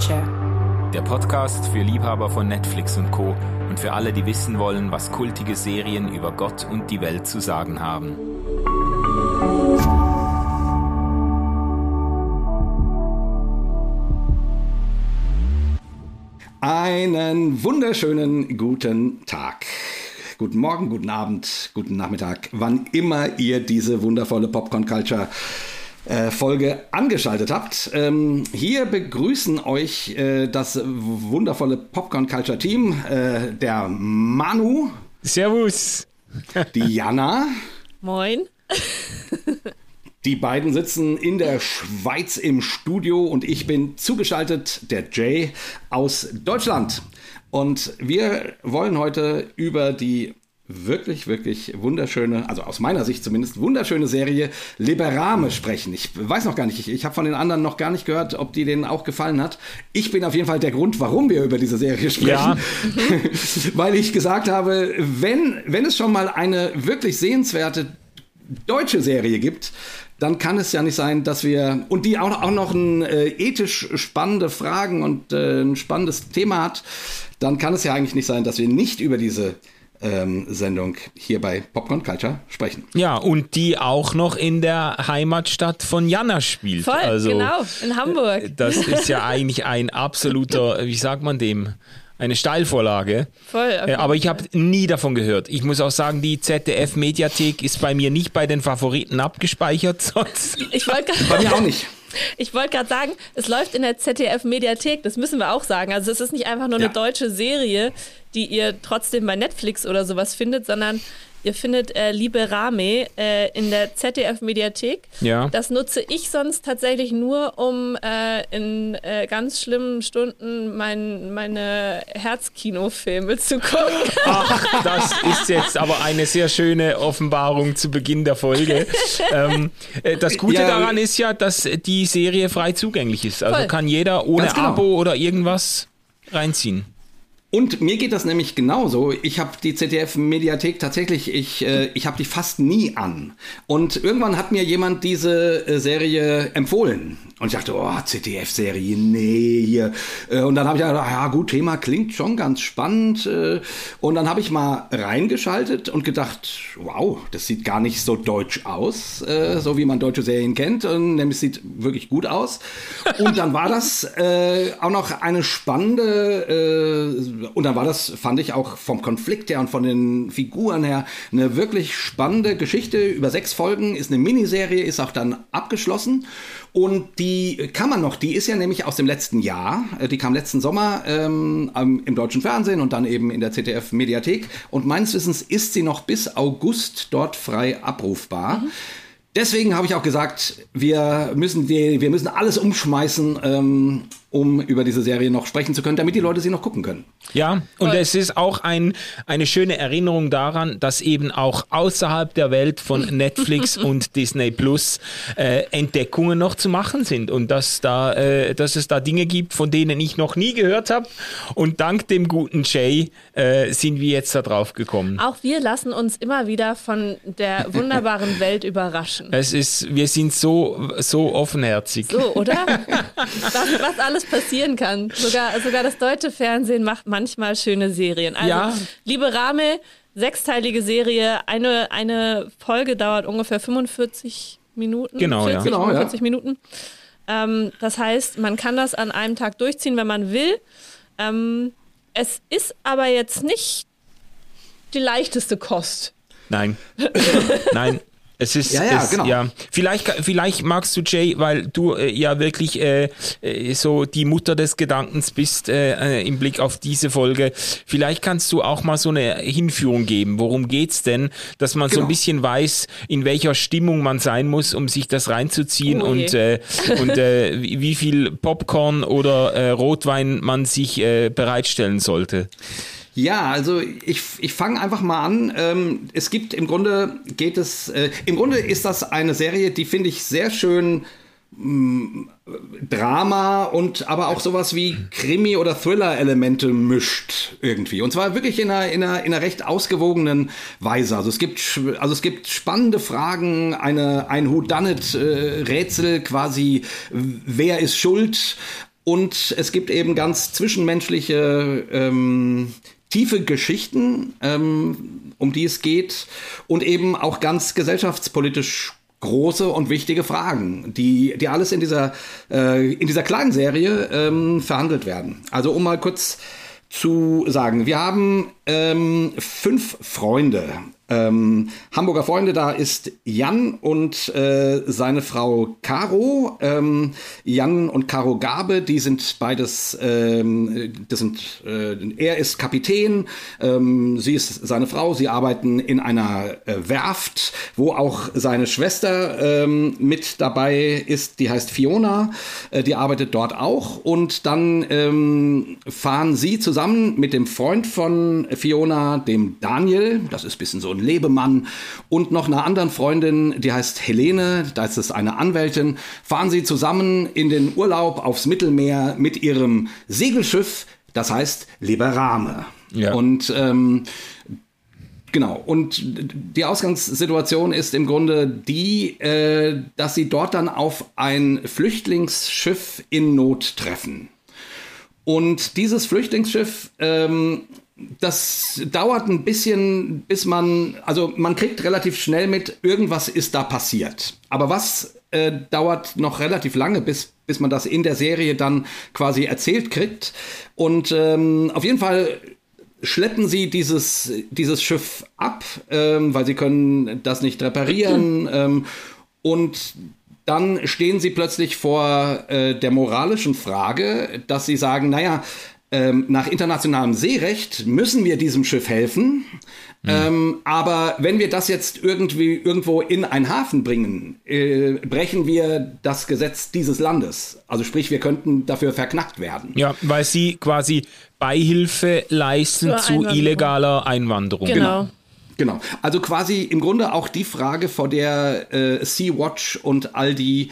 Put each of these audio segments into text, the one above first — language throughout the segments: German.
Culture. Der Podcast für Liebhaber von Netflix und Co. und für alle, die wissen wollen, was kultige Serien über Gott und die Welt zu sagen haben. Einen wunderschönen guten Tag. Guten Morgen, guten Abend, guten Nachmittag, wann immer ihr diese wundervolle Popcorn Culture Folge angeschaltet habt. Ähm, hier begrüßen euch äh, das wundervolle Popcorn Culture Team, äh, der Manu. Servus. Die Jana. Moin. Die beiden sitzen in der Schweiz im Studio und ich bin zugeschaltet, der Jay aus Deutschland. Und wir wollen heute über die wirklich, wirklich wunderschöne, also aus meiner Sicht zumindest, wunderschöne Serie Liberame sprechen. Ich weiß noch gar nicht, ich, ich habe von den anderen noch gar nicht gehört, ob die denen auch gefallen hat. Ich bin auf jeden Fall der Grund, warum wir über diese Serie sprechen. Ja. Weil ich gesagt habe, wenn, wenn es schon mal eine wirklich sehenswerte deutsche Serie gibt, dann kann es ja nicht sein, dass wir und die auch, auch noch ein äh, ethisch spannende Fragen und äh, ein spannendes Thema hat, dann kann es ja eigentlich nicht sein, dass wir nicht über diese ähm, Sendung hier bei Popcorn Culture sprechen. Ja, und die auch noch in der Heimatstadt von Jana spielt. Voll, also, genau, in Hamburg. Äh, das ist ja eigentlich ein absoluter, wie sagt man dem? Eine Steilvorlage. Voll. Okay. Äh, aber ich habe nie davon gehört. Ich muss auch sagen, die ZDF-Mediathek ist bei mir nicht bei den Favoriten abgespeichert. Sonst. Ich wollte Bei mir auch nicht. Ich wollte gerade sagen, es läuft in der ZDF-Mediathek, das müssen wir auch sagen. Also es ist nicht einfach nur eine deutsche Serie, die ihr trotzdem bei Netflix oder sowas findet, sondern Ihr findet äh, Liebe Rame äh, in der ZDF-Mediathek. Ja. Das nutze ich sonst tatsächlich nur, um äh, in äh, ganz schlimmen Stunden mein, meine Herzkinofilme zu gucken. Ach, das ist jetzt aber eine sehr schöne Offenbarung zu Beginn der Folge. ähm, äh, das Gute ja, daran ist ja, dass die Serie frei zugänglich ist. Also voll. kann jeder ohne genau. Abo oder irgendwas reinziehen. Und mir geht das nämlich genauso. Ich habe die ZDF-Mediathek tatsächlich, ich, äh, ich habe die fast nie an. Und irgendwann hat mir jemand diese äh, Serie empfohlen. Und ich dachte, oh, ZDF-Serie, nee, hier. Äh, und dann habe ich gedacht, ja gut, Thema klingt schon ganz spannend. Äh, und dann habe ich mal reingeschaltet und gedacht, wow, das sieht gar nicht so deutsch aus, äh, so wie man deutsche Serien kennt. Und nämlich sieht wirklich gut aus. Und dann war das auch noch eine spannende, und dann war das, fand ich auch vom Konflikt her und von den Figuren her, eine wirklich spannende Geschichte. Über sechs Folgen ist eine Miniserie, ist auch dann abgeschlossen. Und die kann man noch, die ist ja nämlich aus dem letzten Jahr, äh, die kam letzten Sommer ähm, im deutschen Fernsehen und dann eben in der ZDF-Mediathek. Und meines Wissens ist sie noch bis August dort frei abrufbar. Mhm. Deswegen habe ich auch gesagt, wir müssen, die, wir müssen alles umschmeißen, ähm, um über diese Serie noch sprechen zu können, damit die Leute sie noch gucken können. Ja, und es ist auch ein, eine schöne Erinnerung daran, dass eben auch außerhalb der Welt von Netflix und Disney Plus äh, Entdeckungen noch zu machen sind und dass, da, äh, dass es da Dinge gibt, von denen ich noch nie gehört habe. Und dank dem guten Jay äh, sind wir jetzt da drauf gekommen. Auch wir lassen uns immer wieder von der wunderbaren Welt überraschen. Es ist, wir sind so, so offenherzig. So, oder? was, was alles alles passieren kann. Sogar, sogar das deutsche Fernsehen macht manchmal schöne Serien. Also, ja. liebe Rame, sechsteilige Serie. Eine, eine Folge dauert ungefähr 45 Minuten. Genau, 40, ja. Genau, 45 ja. Minuten. Ähm, das heißt, man kann das an einem Tag durchziehen, wenn man will. Ähm, es ist aber jetzt nicht die leichteste Kost. Nein. Nein, es ist, ja, ja, es, genau. ja. Vielleicht, vielleicht magst du Jay, weil du äh, ja wirklich äh, äh, so die Mutter des Gedankens bist äh, äh, im Blick auf diese Folge. Vielleicht kannst du auch mal so eine Hinführung geben. Worum geht's denn, dass man genau. so ein genau. bisschen weiß, in welcher Stimmung man sein muss, um sich das reinzuziehen oh, und äh, und äh, wie viel Popcorn oder äh, Rotwein man sich äh, bereitstellen sollte. Ja, also ich, ich fange einfach mal an. Ähm, es gibt im Grunde geht es, äh, im Grunde ist das eine Serie, die finde ich sehr schön mm, Drama und aber auch sowas wie Krimi- oder Thriller-Elemente mischt irgendwie. Und zwar wirklich in einer, in, einer, in einer recht ausgewogenen Weise. Also es gibt, also es gibt spannende Fragen, eine, ein Whodunit-Rätsel quasi, wer ist schuld? und es gibt eben ganz zwischenmenschliche ähm, tiefe Geschichten, ähm, um die es geht und eben auch ganz gesellschaftspolitisch große und wichtige Fragen, die, die alles in dieser, äh, in dieser kleinen Serie ähm, verhandelt werden. Also um mal kurz zu sagen, wir haben ähm, fünf Freunde ähm, Hamburger Freunde, da ist Jan und äh, seine Frau Caro. Ähm, Jan und Caro Gabe, die sind beides, ähm, das sind, äh, er ist Kapitän, ähm, sie ist seine Frau, sie arbeiten in einer äh, Werft, wo auch seine Schwester ähm, mit dabei ist, die heißt Fiona, äh, die arbeitet dort auch und dann ähm, fahren sie zusammen mit dem Freund von Fiona, dem Daniel, das ist bisschen so ein Lebemann und noch einer anderen Freundin, die heißt Helene, da ist es eine Anwältin, fahren sie zusammen in den Urlaub aufs Mittelmeer mit ihrem Segelschiff, das heißt Liberame. Ja. Und ähm, Genau, und die Ausgangssituation ist im Grunde die, äh, dass sie dort dann auf ein Flüchtlingsschiff in Not treffen. Und dieses Flüchtlingsschiff ähm, das dauert ein bisschen, bis man, also man kriegt relativ schnell mit, irgendwas ist da passiert. Aber was äh, dauert noch relativ lange, bis, bis man das in der Serie dann quasi erzählt kriegt. Und ähm, auf jeden Fall schleppen sie dieses, dieses Schiff ab, ähm, weil sie können das nicht reparieren. Ähm, und dann stehen sie plötzlich vor äh, der moralischen Frage, dass sie sagen, naja, ähm, nach internationalem Seerecht müssen wir diesem Schiff helfen. Mhm. Ähm, aber wenn wir das jetzt irgendwie irgendwo in einen Hafen bringen, äh, brechen wir das Gesetz dieses Landes. Also sprich, wir könnten dafür verknackt werden. Ja, weil sie quasi Beihilfe leisten zu illegaler Einwanderung. Genau. genau. Genau. Also quasi im Grunde auch die Frage, vor der äh, Sea-Watch und all die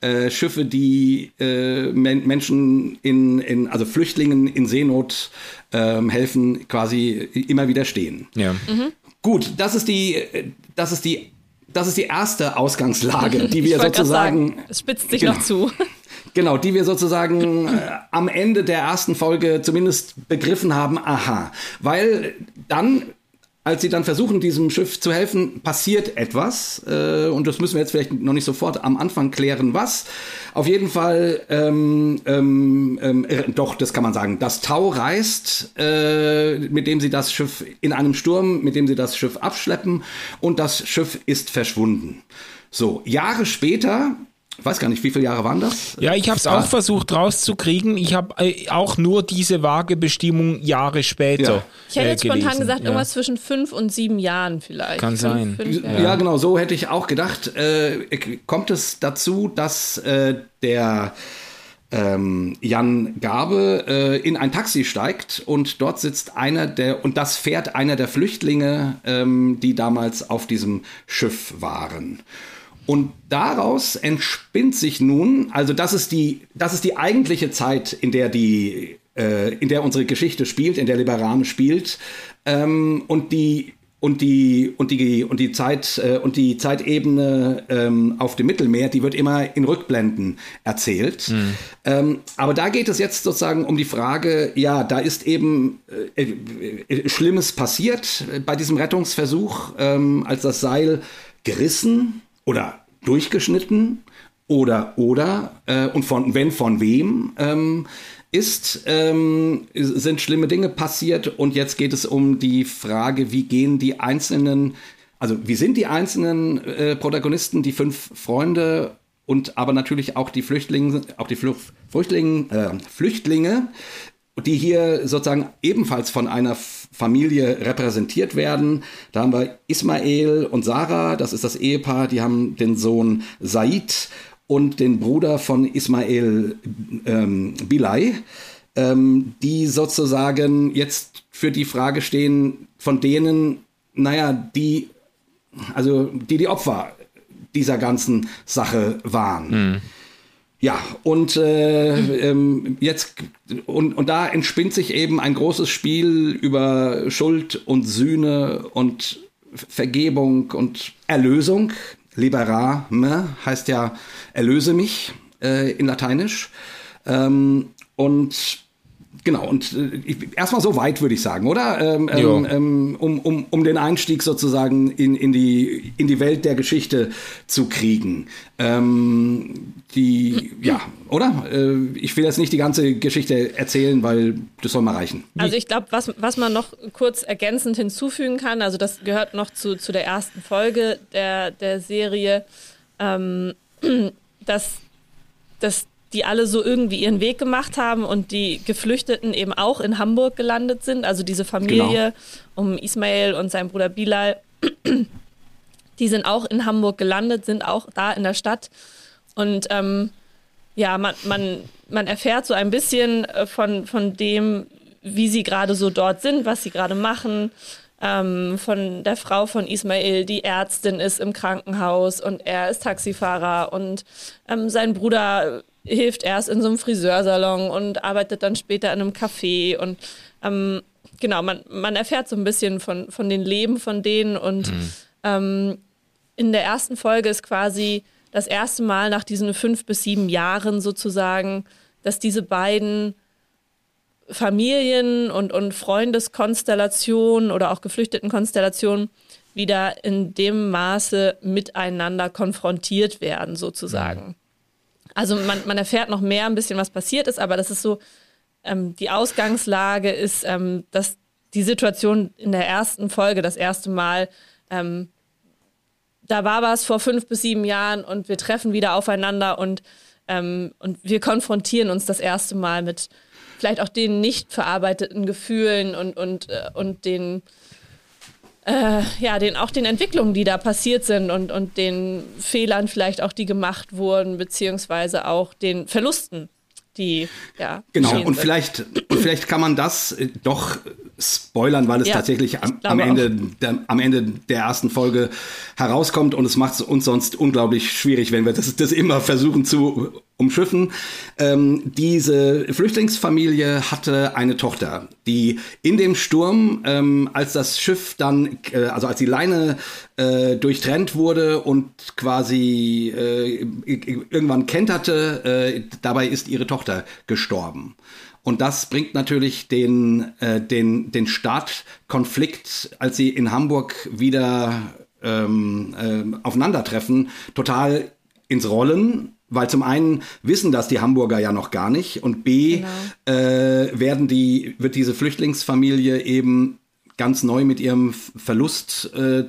äh, Schiffe, die äh, Men Menschen in, in, also Flüchtlingen in Seenot ähm, helfen, quasi immer wieder stehen. Ja. Mhm. Gut, das ist die, das ist die, das ist die erste Ausgangslage, die wir sozusagen. Sagen, es spitzt sich genau, noch zu. Genau, die wir sozusagen äh, am Ende der ersten Folge zumindest begriffen haben, aha. Weil dann als sie dann versuchen, diesem Schiff zu helfen, passiert etwas. Äh, und das müssen wir jetzt vielleicht noch nicht sofort am Anfang klären, was. Auf jeden Fall, ähm, ähm, ähm, äh, doch, das kann man sagen. Das Tau reißt, äh, mit dem sie das Schiff in einem Sturm, mit dem sie das Schiff abschleppen. Und das Schiff ist verschwunden. So, Jahre später ich weiß gar nicht, wie viele Jahre waren das? Ja, ich habe es auch versucht rauszukriegen. Ich habe äh, auch nur diese vage Bestimmung Jahre später. Ja. Ich hätte jetzt äh, spontan gesagt, ja. irgendwas zwischen fünf und sieben Jahren vielleicht. Kann fünf, sein. Fünf, ja. ja. genau, so hätte ich auch gedacht. Äh, kommt es dazu, dass äh, der ähm, Jan Gabe äh, in ein Taxi steigt und dort sitzt einer der, und das fährt einer der Flüchtlinge, ähm, die damals auf diesem Schiff waren. Und daraus entspinnt sich nun, also das ist die, das ist die eigentliche Zeit, in der die, äh, in der unsere Geschichte spielt, in der Liberame spielt. Ähm, und die und die und die und die Zeit äh, und die Zeitebene ähm, auf dem Mittelmeer, die wird immer in Rückblenden erzählt. Mhm. Ähm, aber da geht es jetzt sozusagen um die Frage, ja, da ist eben äh, äh, Schlimmes passiert bei diesem Rettungsversuch, ähm, als das Seil gerissen oder durchgeschnitten oder oder äh, und von wenn von wem ähm, ist, ähm, sind schlimme Dinge passiert. Und jetzt geht es um die Frage, wie gehen die einzelnen, also wie sind die einzelnen äh, Protagonisten, die fünf Freunde und aber natürlich auch die Flüchtlinge, auch die Flüchtlinge, äh, Flüchtlinge, die hier sozusagen ebenfalls von einer Familie repräsentiert werden. Da haben wir Ismael und Sarah, das ist das Ehepaar, die haben den Sohn Said und den Bruder von Ismael ähm, Bilay, ähm, die sozusagen jetzt für die Frage stehen, von denen, naja, die, also die die Opfer dieser ganzen Sache waren. Mhm. Ja, und äh, ähm, jetzt und, und da entspinnt sich eben ein großes Spiel über Schuld und Sühne und Vergebung und Erlösung. Liberame heißt ja erlöse mich äh, in Lateinisch. Ähm, und Genau, und äh, erstmal so weit würde ich sagen, oder? Ähm, ähm, ähm, um, um, um den Einstieg sozusagen in, in, die, in die Welt der Geschichte zu kriegen. Ähm, die, ja, oder? Äh, ich will jetzt nicht die ganze Geschichte erzählen, weil das soll mal reichen. Also ich glaube, was, was man noch kurz ergänzend hinzufügen kann, also das gehört noch zu, zu der ersten Folge der, der Serie, ähm, dass, dass die alle so irgendwie ihren Weg gemacht haben und die Geflüchteten eben auch in Hamburg gelandet sind. Also diese Familie genau. um Ismail und sein Bruder Bilal, die sind auch in Hamburg gelandet, sind auch da in der Stadt. Und ähm, ja, man, man, man erfährt so ein bisschen äh, von, von dem, wie sie gerade so dort sind, was sie gerade machen. Ähm, von der Frau von Ismail, die Ärztin ist im Krankenhaus und er ist Taxifahrer und ähm, sein Bruder hilft erst in so einem Friseursalon und arbeitet dann später in einem Café und ähm, genau, man, man erfährt so ein bisschen von, von den Leben von denen und mhm. ähm, in der ersten Folge ist quasi das erste Mal nach diesen fünf bis sieben Jahren sozusagen, dass diese beiden Familien und, und Freundeskonstellationen oder auch Geflüchtetenkonstellationen wieder in dem Maße miteinander konfrontiert werden, sozusagen. Mhm. Also man, man erfährt noch mehr ein bisschen, was passiert ist, aber das ist so, ähm, die Ausgangslage ist, ähm, dass die Situation in der ersten Folge das erste Mal, ähm, da war was vor fünf bis sieben Jahren und wir treffen wieder aufeinander und, ähm, und wir konfrontieren uns das erste Mal mit vielleicht auch den nicht verarbeiteten Gefühlen und, und, äh, und den äh, ja, den, auch den Entwicklungen, die da passiert sind und, und den Fehlern vielleicht auch, die gemacht wurden, beziehungsweise auch den Verlusten, die ja. Genau, und sind. vielleicht, und vielleicht kann man das äh, doch spoilern, weil es ja, tatsächlich am, am Ende, der, am Ende der ersten Folge herauskommt und es macht es uns sonst unglaublich schwierig, wenn wir das, das immer versuchen zu umschiffen. Ähm, diese Flüchtlingsfamilie hatte eine Tochter, die in dem Sturm, ähm, als das Schiff dann, äh, also als die Leine äh, durchtrennt wurde und quasi äh, irgendwann kenterte, äh, dabei ist ihre Tochter gestorben. Und das bringt natürlich den, äh, den, den Startkonflikt, als sie in Hamburg wieder ähm, äh, aufeinandertreffen, total ins Rollen. Weil zum einen wissen das die Hamburger ja noch gar nicht und B genau. äh, werden die, wird diese Flüchtlingsfamilie eben ganz neu mit ihrem Verlust äh,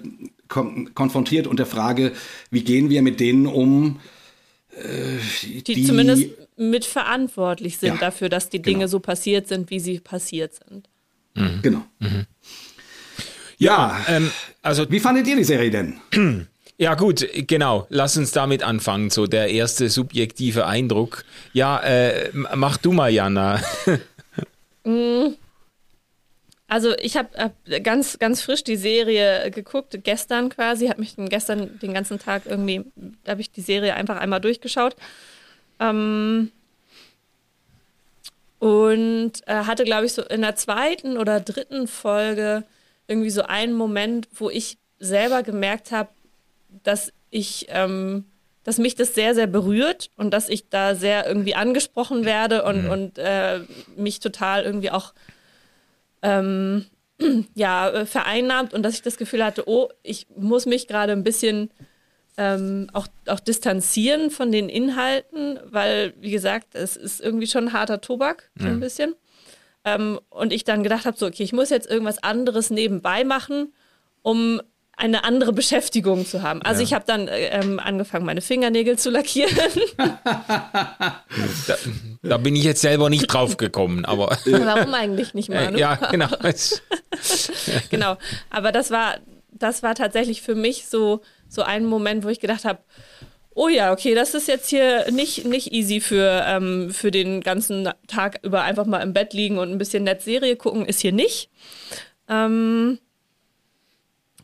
kon konfrontiert und der Frage, wie gehen wir mit denen um, äh, die, die, zumindest mitverantwortlich sind ja, dafür, dass die Dinge genau. so passiert sind, wie sie passiert sind. Mhm. Genau. Mhm. Ja, ja ähm, also wie fandet ihr die Serie denn? Ja gut, genau. Lass uns damit anfangen. So der erste subjektive Eindruck. Ja, äh, mach du mal, Jana. Mm. Also ich habe hab ganz, ganz frisch die Serie geguckt, gestern quasi, habe mich gestern den ganzen Tag irgendwie, habe ich die Serie einfach einmal durchgeschaut. Ähm, und äh, hatte, glaube ich, so in der zweiten oder dritten Folge irgendwie so einen Moment, wo ich selber gemerkt habe, dass ich, ähm, dass mich das sehr, sehr berührt und dass ich da sehr irgendwie angesprochen werde und, mhm. und äh, mich total irgendwie auch ähm, ja, vereinnahmt und dass ich das Gefühl hatte, oh, ich muss mich gerade ein bisschen ähm, auch, auch distanzieren von den Inhalten, weil, wie gesagt, es ist irgendwie schon harter Tobak, so ein bisschen. Ähm, und ich dann gedacht habe, so, okay, ich muss jetzt irgendwas anderes nebenbei machen, um eine andere Beschäftigung zu haben. Also ja. ich habe dann ähm, angefangen, meine Fingernägel zu lackieren. da, da, bin ich jetzt selber nicht drauf gekommen, aber. Warum eigentlich nicht, Manu? Ja, genau. genau. Aber das war, das war tatsächlich für mich so so einen Moment, wo ich gedacht habe, oh ja, okay, das ist jetzt hier nicht, nicht easy für, ähm, für den ganzen Tag über einfach mal im Bett liegen und ein bisschen nett Serie gucken, ist hier nicht. Ähm,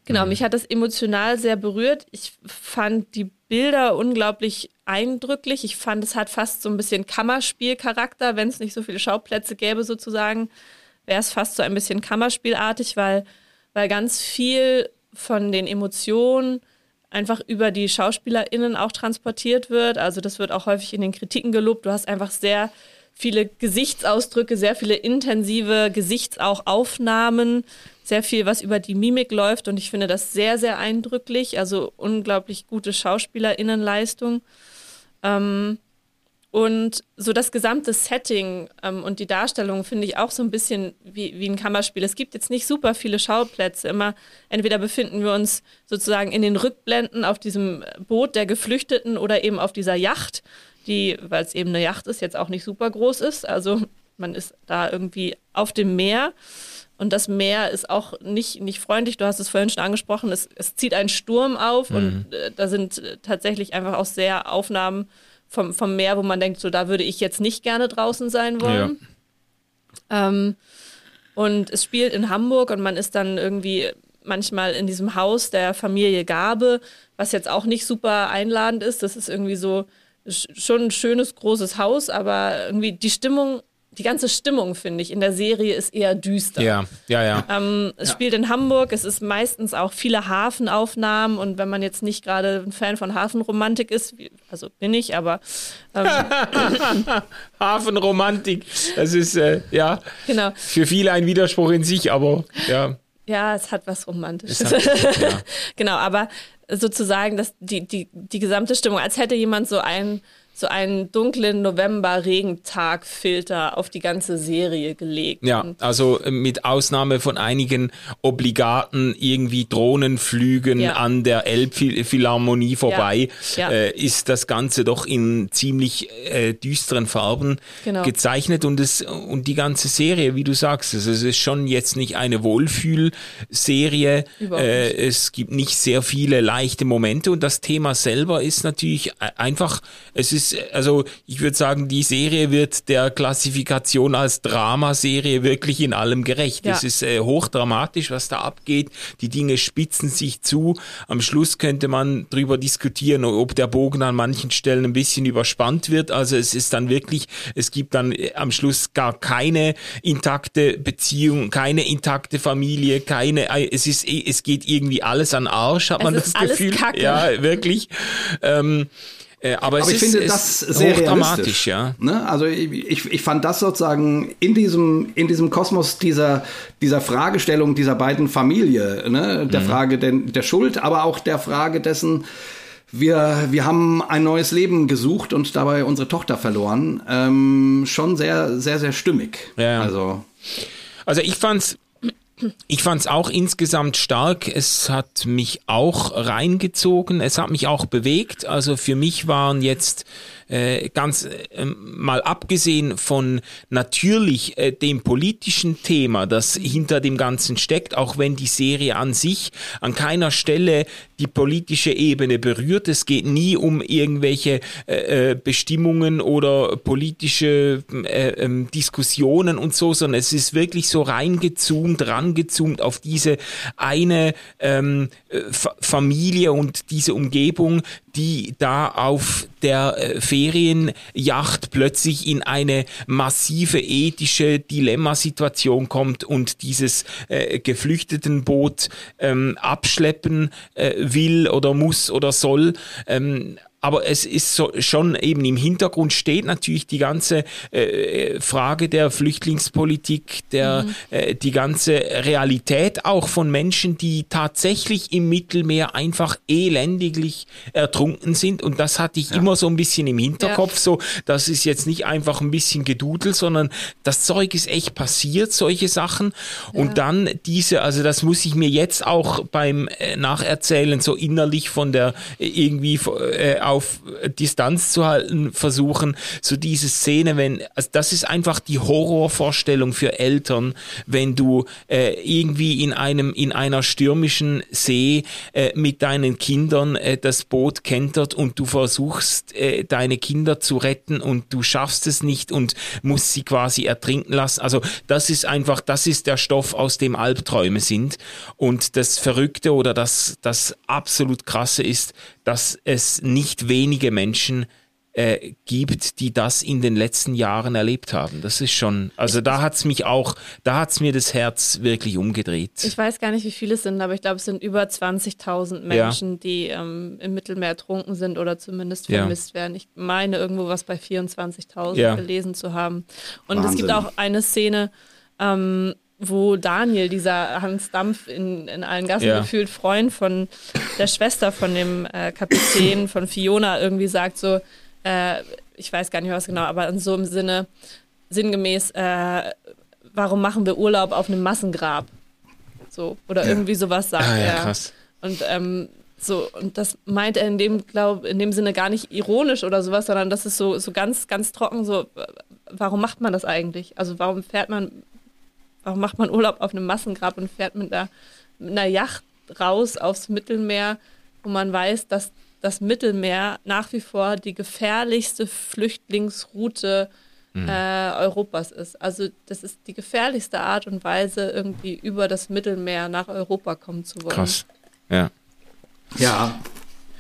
genau, mhm. mich hat das emotional sehr berührt. Ich fand die Bilder unglaublich eindrücklich. Ich fand, es hat fast so ein bisschen Kammerspielcharakter, wenn es nicht so viele Schauplätze gäbe sozusagen, wäre es fast so ein bisschen Kammerspielartig, weil, weil ganz viel von den Emotionen einfach über die SchauspielerInnen auch transportiert wird. Also das wird auch häufig in den Kritiken gelobt. Du hast einfach sehr viele Gesichtsausdrücke, sehr viele intensive Gesichtsaufnahmen, sehr viel, was über die Mimik läuft und ich finde das sehr, sehr eindrücklich. Also unglaublich gute SchauspielerInnenleistung. Ähm, und so das gesamte Setting ähm, und die Darstellung finde ich auch so ein bisschen wie, wie ein Kammerspiel. Es gibt jetzt nicht super viele Schauplätze. Immer entweder befinden wir uns sozusagen in den Rückblenden auf diesem Boot der Geflüchteten oder eben auf dieser Yacht, die, weil es eben eine Yacht ist, jetzt auch nicht super groß ist. Also man ist da irgendwie auf dem Meer. Und das Meer ist auch nicht, nicht freundlich. Du hast es vorhin schon angesprochen. Es, es zieht einen Sturm auf mhm. und äh, da sind äh, tatsächlich einfach auch sehr Aufnahmen vom, vom Meer, wo man denkt, so da würde ich jetzt nicht gerne draußen sein wollen. Ja. Ähm, und es spielt in Hamburg und man ist dann irgendwie manchmal in diesem Haus der Familie Gabe, was jetzt auch nicht super einladend ist. Das ist irgendwie so schon ein schönes, großes Haus, aber irgendwie die Stimmung die ganze Stimmung, finde ich, in der Serie ist eher düster. Ja, ja, ja. Ähm, es ja. spielt in Hamburg, es ist meistens auch viele Hafenaufnahmen und wenn man jetzt nicht gerade ein Fan von Hafenromantik ist, also bin ich, aber. Ähm, Hafenromantik, das ist, äh, ja, genau. für viele ein Widerspruch in sich, aber ja. Ja, es hat was Romantisches. Hat, ja. genau, aber sozusagen dass die, die, die gesamte Stimmung, als hätte jemand so ein so einen dunklen November-Regentag-Filter auf die ganze Serie gelegt. Ja, also äh, mit Ausnahme von einigen obligaten irgendwie Drohnenflügen ja. an der Elbphilharmonie vorbei, ja. Ja. Äh, ist das Ganze doch in ziemlich äh, düsteren Farben genau. gezeichnet und es und die ganze Serie, wie du sagst, es ist schon jetzt nicht eine Wohlfühlserie. Äh, es gibt nicht sehr viele leichte Momente und das Thema selber ist natürlich äh, einfach, es ist ist, also ich würde sagen, die Serie wird der Klassifikation als Dramaserie wirklich in allem gerecht. Ja. Es ist äh, hochdramatisch, was da abgeht. Die Dinge spitzen sich zu. Am Schluss könnte man drüber diskutieren, ob der Bogen an manchen Stellen ein bisschen überspannt wird. Also es ist dann wirklich, es gibt dann äh, am Schluss gar keine intakte Beziehung, keine intakte Familie, keine, es ist, es geht irgendwie alles an Arsch, hat es man das Gefühl. Kacke. Ja, wirklich. Ähm, äh, aber, aber ich finde das sehr dramatisch, ja. Ne? Also ich, ich fand das sozusagen in diesem, in diesem Kosmos dieser, dieser Fragestellung dieser beiden Familie, ne? der mhm. Frage der, der Schuld, aber auch der Frage dessen, wir, wir haben ein neues Leben gesucht und dabei unsere Tochter verloren. Ähm, schon sehr, sehr, sehr stimmig. Ja. Also, also ich fand's ich fand es auch insgesamt stark. Es hat mich auch reingezogen. Es hat mich auch bewegt. Also für mich waren jetzt äh, ganz äh, mal abgesehen von natürlich äh, dem politischen Thema, das hinter dem Ganzen steckt, auch wenn die Serie an sich an keiner Stelle die politische Ebene berührt. Es geht nie um irgendwelche Bestimmungen oder politische äh, ähm, Diskussionen und so, sondern es ist wirklich so reingezoomt, rangezoomt auf diese eine ähm, Familie und diese Umgebung, die da auf der äh, Ferienjacht plötzlich in eine massive ethische Dilemmasituation kommt und dieses äh, Geflüchtetenboot ähm, abschleppen äh, will oder muss oder soll. Ähm, aber es ist so, schon eben im Hintergrund steht natürlich die ganze äh, Frage der Flüchtlingspolitik, der, mhm. äh, die ganze Realität auch von Menschen, die tatsächlich im Mittelmeer einfach elendiglich ertrunken sind. Und das hatte ich ja. immer so ein bisschen im Hinterkopf. Ja. So, das ist jetzt nicht einfach ein bisschen Gedudel, sondern das Zeug ist echt passiert, solche Sachen. Ja. Und dann diese, also das muss ich mir jetzt auch beim äh, Nacherzählen so innerlich von der äh, irgendwie äh, auf Distanz zu halten versuchen. So diese Szene, wenn, also das ist einfach die Horrorvorstellung für Eltern, wenn du äh, irgendwie in einem, in einer stürmischen See äh, mit deinen Kindern äh, das Boot kentert und du versuchst, äh, deine Kinder zu retten und du schaffst es nicht und musst sie quasi ertrinken lassen. Also das ist einfach, das ist der Stoff, aus dem Albträume sind. Und das Verrückte oder das, das absolut Krasse ist, dass es nicht wenige Menschen äh, gibt, die das in den letzten Jahren erlebt haben. Das ist schon, also da hat es mich auch, da hat es mir das Herz wirklich umgedreht. Ich weiß gar nicht, wie viele es sind, aber ich glaube, es sind über 20.000 Menschen, ja. die ähm, im Mittelmeer ertrunken sind oder zumindest vermisst ja. werden. Ich meine irgendwo was bei 24.000 ja. gelesen zu haben. Und Wahnsinn. es gibt auch eine Szene, ähm, wo Daniel, dieser Hans Dampf in, in allen Gassen ja. gefühlt Freund von der Schwester von dem äh, Kapitän, von Fiona, irgendwie sagt so, äh, ich weiß gar nicht was genau, aber in so im Sinne, sinngemäß, äh, warum machen wir Urlaub auf einem Massengrab? So, oder ja. irgendwie sowas sagt ah, ja, er. Krass. Und ähm, so, und das meint er in dem, glaub, in dem Sinne gar nicht ironisch oder sowas, sondern das ist so, so ganz, ganz trocken, so, warum macht man das eigentlich? Also warum fährt man Warum macht man Urlaub auf einem Massengrab und fährt mit einer, mit einer Yacht raus aufs Mittelmeer, wo man weiß, dass das Mittelmeer nach wie vor die gefährlichste Flüchtlingsroute mhm. äh, Europas ist. Also das ist die gefährlichste Art und Weise, irgendwie über das Mittelmeer nach Europa kommen zu wollen. Krass. Ja. Ja,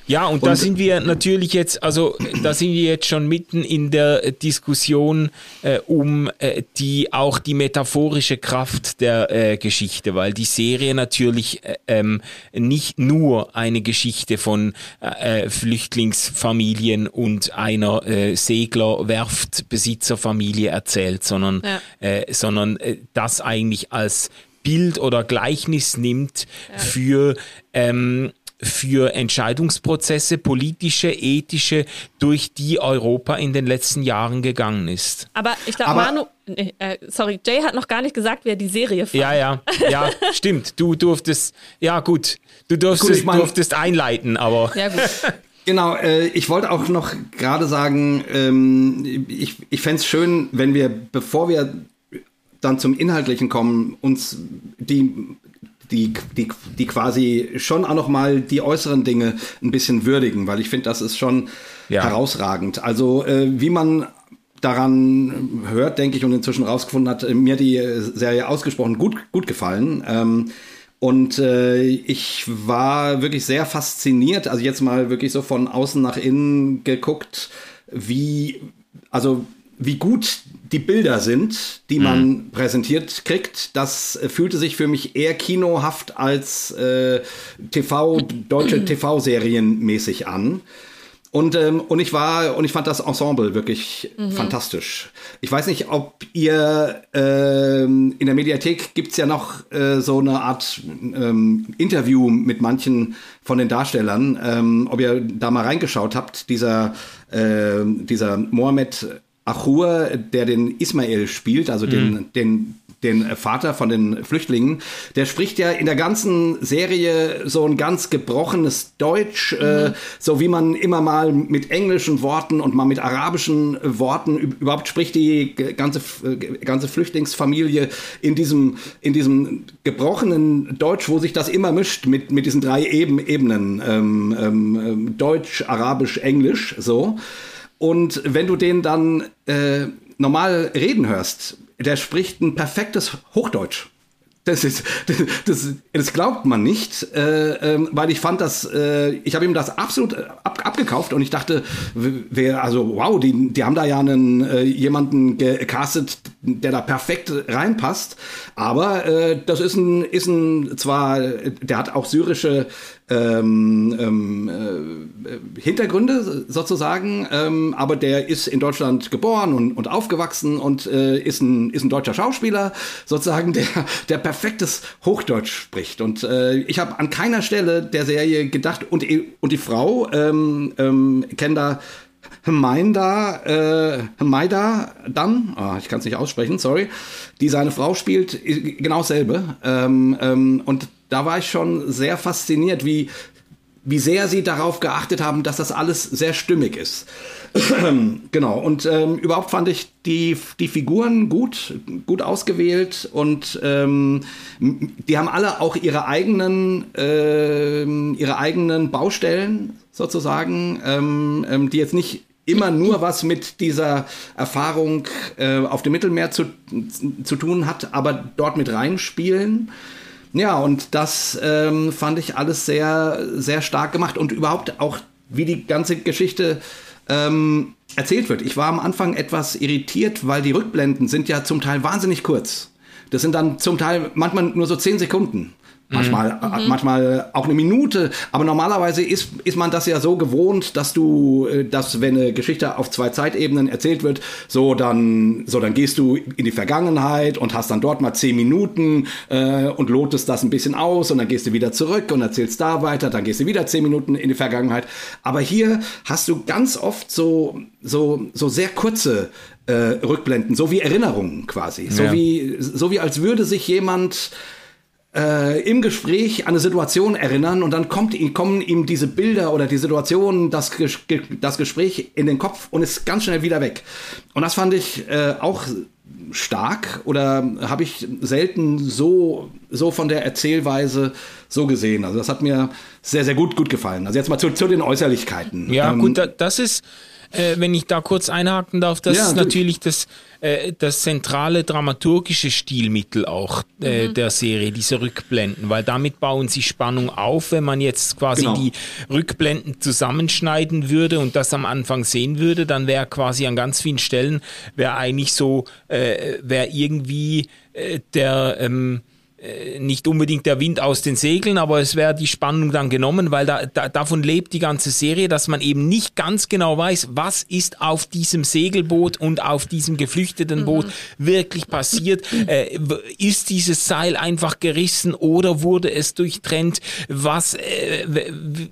ja, und, und, da sind wir natürlich jetzt, also da sind wir jetzt schon mitten in der Diskussion äh, um äh, die auch die metaphorische Kraft der äh, Geschichte, weil die Serie natürlich äh, ähm, nicht nur eine Geschichte von äh, äh Flüchtlingsfamilien und einer äh, Seglerwerftbesitzerfamilie erzählt, sondern, ja. äh, sondern äh, das eigentlich als Bild oder Gleichnis nimmt ja. für ähm, für Entscheidungsprozesse, politische, ethische, durch die Europa in den letzten Jahren gegangen ist. Aber ich glaube, Manu, äh, sorry, Jay hat noch gar nicht gesagt, wer die Serie fand. Ja, ja, ja, stimmt. Du durftest, ja gut, du durftest, gut, ich mein, durftest einleiten, aber. Ja, gut. Genau, äh, ich wollte auch noch gerade sagen, ähm, ich, ich fände es schön, wenn wir, bevor wir dann zum Inhaltlichen kommen, uns die die, die, die quasi schon auch noch mal die äußeren Dinge ein bisschen würdigen, weil ich finde, das ist schon ja. herausragend. Also äh, wie man daran hört, denke ich, und inzwischen rausgefunden hat, mir die Serie ausgesprochen gut, gut gefallen. Ähm, und äh, ich war wirklich sehr fasziniert, also jetzt mal wirklich so von außen nach innen geguckt, wie, also wie gut die Bilder sind, die man mhm. präsentiert kriegt, das äh, fühlte sich für mich eher kinohaft als äh, TV, deutsche TV-Serien mäßig an. Und, ähm, und ich war, und ich fand das Ensemble wirklich mhm. fantastisch. Ich weiß nicht, ob ihr ähm, in der Mediathek gibt's ja noch äh, so eine Art ähm, Interview mit manchen von den Darstellern, ähm, ob ihr da mal reingeschaut habt. Dieser, äh, dieser Mohamed Achur, der den Ismail spielt, also mhm. den, den den Vater von den Flüchtlingen, der spricht ja in der ganzen Serie so ein ganz gebrochenes Deutsch, äh, mhm. äh, so wie man immer mal mit englischen Worten und mal mit arabischen Worten überhaupt spricht die ganze ganze Flüchtlingsfamilie in diesem in diesem gebrochenen Deutsch, wo sich das immer mischt mit mit diesen drei Ebenen ähm, ähm, Deutsch, Arabisch, Englisch, so. Und wenn du den dann äh, normal reden hörst, der spricht ein perfektes Hochdeutsch. Das ist, das, das, das glaubt man nicht, äh, äh, weil ich fand das, äh, ich habe ihm das absolut ab, abgekauft und ich dachte, wer, also wow, die, die haben da ja einen äh, jemanden gecastet, der da perfekt reinpasst. Aber äh, das ist ein, ist ein zwar, der hat auch syrische ähm, ähm, äh, Hintergründe sozusagen, ähm, aber der ist in Deutschland geboren und, und aufgewachsen und äh, ist, ein, ist ein deutscher Schauspieler sozusagen, der, der perfektes Hochdeutsch spricht. Und äh, ich habe an keiner Stelle der Serie gedacht, und, und die Frau, ähm, ähm, Kenda Hmaida, äh, Hmaida dann, oh, ich kann es nicht aussprechen, sorry, die seine Frau spielt, genau dasselbe. Ähm, ähm, und da war ich schon sehr fasziniert, wie, wie sehr sie darauf geachtet haben, dass das alles sehr stimmig ist. genau, und ähm, überhaupt fand ich die, die Figuren gut, gut ausgewählt und ähm, die haben alle auch ihre eigenen, äh, ihre eigenen Baustellen sozusagen, ähm, ähm, die jetzt nicht immer nur was mit dieser Erfahrung äh, auf dem Mittelmeer zu, zu tun hat, aber dort mit reinspielen. Ja, und das ähm, fand ich alles sehr, sehr stark gemacht und überhaupt auch, wie die ganze Geschichte ähm, erzählt wird. Ich war am Anfang etwas irritiert, weil die Rückblenden sind ja zum Teil wahnsinnig kurz. Das sind dann zum Teil manchmal nur so zehn Sekunden. Manchmal, mhm. Äh, manchmal auch eine Minute. Aber normalerweise ist, ist man das ja so gewohnt, dass du, äh, dass wenn eine Geschichte auf zwei Zeitebenen erzählt wird, so dann, so dann gehst du in die Vergangenheit und hast dann dort mal zehn Minuten äh, und lotest das ein bisschen aus und dann gehst du wieder zurück und erzählst da weiter, dann gehst du wieder zehn Minuten in die Vergangenheit. Aber hier hast du ganz oft so, so, so sehr kurze äh, Rückblenden, so wie Erinnerungen quasi. So ja. wie, so wie als würde sich jemand äh, im Gespräch an eine Situation erinnern und dann kommt, kommen ihm diese Bilder oder die Situationen, das, das Gespräch in den Kopf und ist ganz schnell wieder weg. Und das fand ich äh, auch stark oder habe ich selten so, so von der Erzählweise so gesehen. Also das hat mir sehr, sehr gut, gut gefallen. Also jetzt mal zu, zu den Äußerlichkeiten. Ja, ähm, gut, das ist, äh, wenn ich da kurz einhaken darf, das ja, ist natürlich das, äh, das zentrale dramaturgische Stilmittel auch äh, mhm. der Serie, diese Rückblenden, weil damit bauen sie Spannung auf. Wenn man jetzt quasi genau. die Rückblenden zusammenschneiden würde und das am Anfang sehen würde, dann wäre quasi an ganz vielen Stellen, wäre eigentlich so, äh, wäre irgendwie äh, der... Ähm, äh, nicht unbedingt der Wind aus den Segeln, aber es wäre die Spannung dann genommen, weil da, da, davon lebt die ganze Serie, dass man eben nicht ganz genau weiß, was ist auf diesem Segelboot und auf diesem geflüchteten mhm. Boot wirklich passiert. Äh, ist dieses Seil einfach gerissen oder wurde es durchtrennt? Was, äh,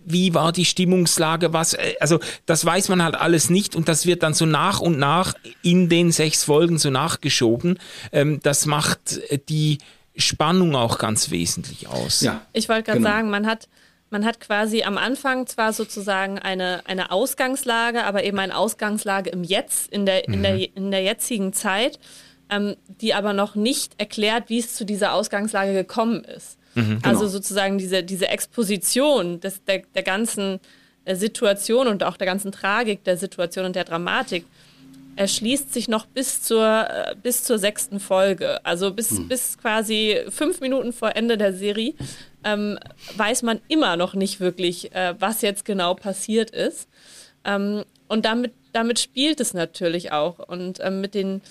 wie war die Stimmungslage? Was, äh, also das weiß man halt alles nicht und das wird dann so nach und nach in den sechs Folgen so nachgeschoben. Ähm, das macht die Spannung auch ganz wesentlich aus. Ja, ich wollte gerade genau. sagen, man hat, man hat quasi am Anfang zwar sozusagen eine, eine Ausgangslage, aber eben eine Ausgangslage im Jetzt, in der, mhm. in der, in der jetzigen Zeit, ähm, die aber noch nicht erklärt, wie es zu dieser Ausgangslage gekommen ist. Mhm, genau. Also sozusagen diese, diese Exposition des, der, der ganzen äh, Situation und auch der ganzen Tragik der Situation und der Dramatik erschließt sich noch bis zur, äh, bis zur sechsten Folge. Also bis, hm. bis quasi fünf Minuten vor Ende der Serie ähm, weiß man immer noch nicht wirklich, äh, was jetzt genau passiert ist. Ähm, und damit, damit spielt es natürlich auch. Und ähm, mit, den,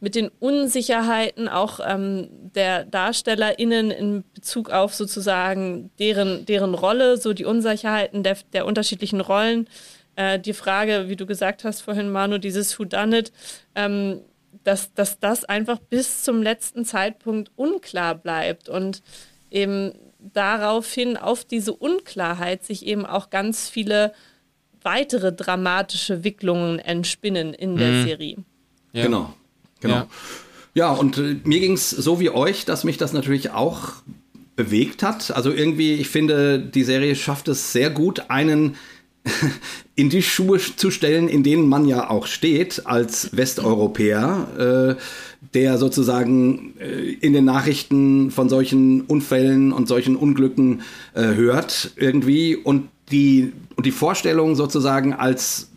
mit den Unsicherheiten auch ähm, der DarstellerInnen in Bezug auf sozusagen deren, deren Rolle, so die Unsicherheiten der, der unterschiedlichen Rollen äh, die Frage, wie du gesagt hast vorhin, Manu, dieses Who Done It, ähm, dass, dass das einfach bis zum letzten Zeitpunkt unklar bleibt und eben daraufhin auf diese Unklarheit sich eben auch ganz viele weitere dramatische Wicklungen entspinnen in der mhm. Serie. Ja. Genau, genau. Ja, ja und äh, mir ging es so wie euch, dass mich das natürlich auch bewegt hat. Also irgendwie, ich finde, die Serie schafft es sehr gut, einen in die Schuhe zu stellen, in denen man ja auch steht als Westeuropäer, äh, der sozusagen äh, in den Nachrichten von solchen Unfällen und solchen Unglücken äh, hört irgendwie und die und die Vorstellung sozusagen als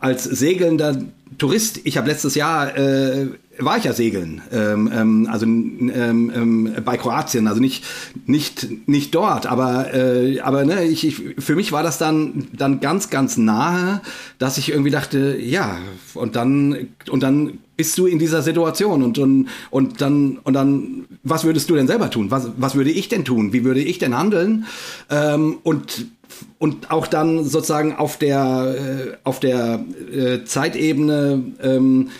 als segelnder Tourist. Ich habe letztes Jahr äh, war ich ja segeln, ähm, ähm, also ähm, ähm, bei Kroatien, also nicht nicht nicht dort, aber äh, aber ne, ich, ich, für mich war das dann dann ganz ganz nahe, dass ich irgendwie dachte, ja und dann und dann bist du in dieser Situation und und und dann und dann was würdest du denn selber tun? Was was würde ich denn tun? Wie würde ich denn handeln? Ähm, und und auch dann sozusagen auf der äh, auf der äh, Zeitebene ähm,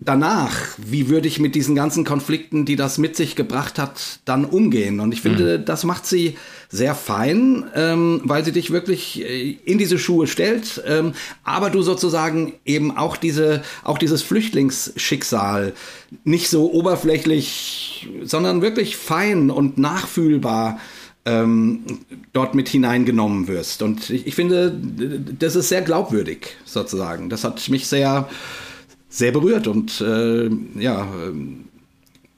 danach, wie würde ich mit diesen ganzen Konflikten, die das mit sich gebracht hat, dann umgehen? Und ich finde, mhm. das macht sie sehr fein, ähm, weil sie dich wirklich äh, in diese Schuhe stellt, ähm, aber du sozusagen eben auch diese, auch dieses Flüchtlingsschicksal nicht so oberflächlich, sondern wirklich fein und nachfühlbar ähm, dort mit hineingenommen wirst. Und ich, ich, finde, das ist sehr glaubwürdig, sozusagen. Das hat mich sehr, sehr berührt und äh, ja,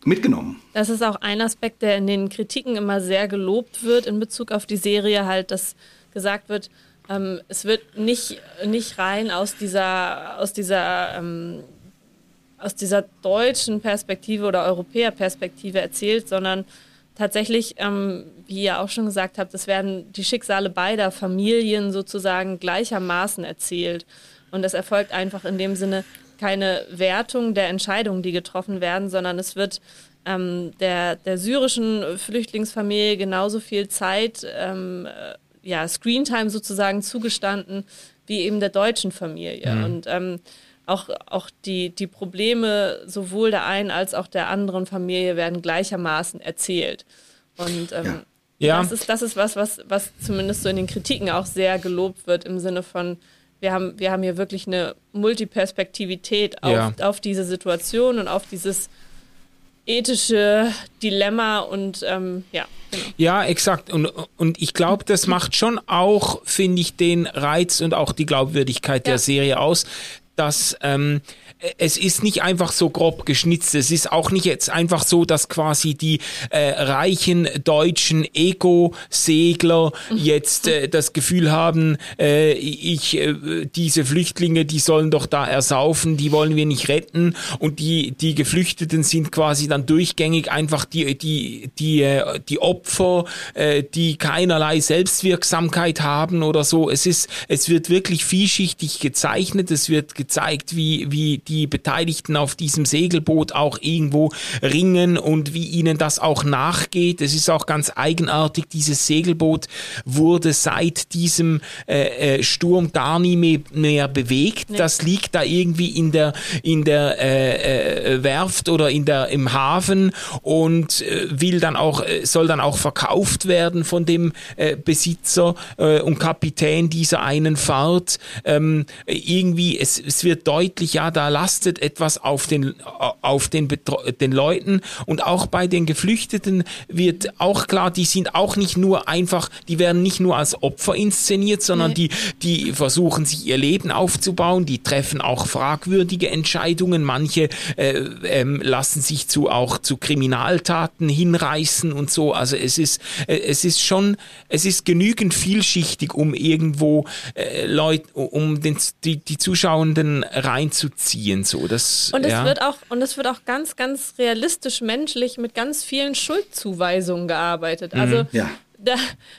mitgenommen. Das ist auch ein Aspekt, der in den Kritiken immer sehr gelobt wird in Bezug auf die Serie, halt, dass gesagt wird, ähm, es wird nicht, nicht rein aus dieser, aus dieser ähm, aus dieser deutschen Perspektive oder Europäerperspektive erzählt, sondern tatsächlich, ähm, wie ihr auch schon gesagt habt, es werden die Schicksale beider Familien sozusagen gleichermaßen erzählt. Und es erfolgt einfach in dem Sinne keine Wertung der Entscheidungen, die getroffen werden, sondern es wird ähm, der, der syrischen Flüchtlingsfamilie genauso viel Zeit, ähm, äh, ja, Screentime sozusagen zugestanden, wie eben der deutschen Familie. Mhm. Und ähm, auch, auch die, die Probleme sowohl der einen als auch der anderen Familie werden gleichermaßen erzählt. Und ähm, ja. Ja. Das, ist, das ist was, was, was zumindest so in den Kritiken auch sehr gelobt wird, im Sinne von, wir haben, wir haben hier wirklich eine Multiperspektivität auf, ja. auf diese Situation und auf dieses ethische Dilemma und ähm, ja. Genau. Ja, exakt. Und, und ich glaube, das macht schon auch, finde ich, den Reiz und auch die Glaubwürdigkeit ja. der Serie aus, dass ähm, es ist nicht einfach so grob geschnitzt. Es ist auch nicht jetzt einfach so, dass quasi die äh, reichen deutschen Ego-Segler jetzt äh, das Gefühl haben, äh, ich äh, diese Flüchtlinge, die sollen doch da ersaufen, die wollen wir nicht retten und die die Geflüchteten sind quasi dann durchgängig einfach die die die äh, die Opfer, äh, die keinerlei Selbstwirksamkeit haben oder so. Es ist es wird wirklich vielschichtig gezeichnet. Es wird gezeigt, wie wie die Beteiligten auf diesem Segelboot auch irgendwo ringen und wie ihnen das auch nachgeht. Es ist auch ganz eigenartig, dieses Segelboot wurde seit diesem äh, äh Sturm gar nie mehr, mehr bewegt. Nee. Das liegt da irgendwie in der, in der äh, äh, Werft oder in der, im Hafen und äh, will dann auch, äh, soll dann auch verkauft werden von dem Besitzer und Kapitän dieser einen Fahrt. Ähm, irgendwie, es, es wird deutlich, ja, da lastet etwas auf den, auf den, den Leuten und auch bei den Geflüchteten wird auch klar, die sind auch nicht nur einfach, die werden nicht nur als Opfer inszeniert, sondern nee. die, die versuchen sich ihr Leben aufzubauen, die treffen auch fragwürdige Entscheidungen, manche äh, ähm, lassen sich zu auch zu Kriminaltaten hinreißen und so. Also es ist, äh, es ist schon, es ist genügend vielschichtig, um irgendwo äh, Leute, um den, die, die Zuschauenden reinzuziehen gehen so. Das, und es ja. wird auch und es wird auch ganz, ganz realistisch menschlich mit ganz vielen Schuldzuweisungen gearbeitet. Mhm. Also ja. da,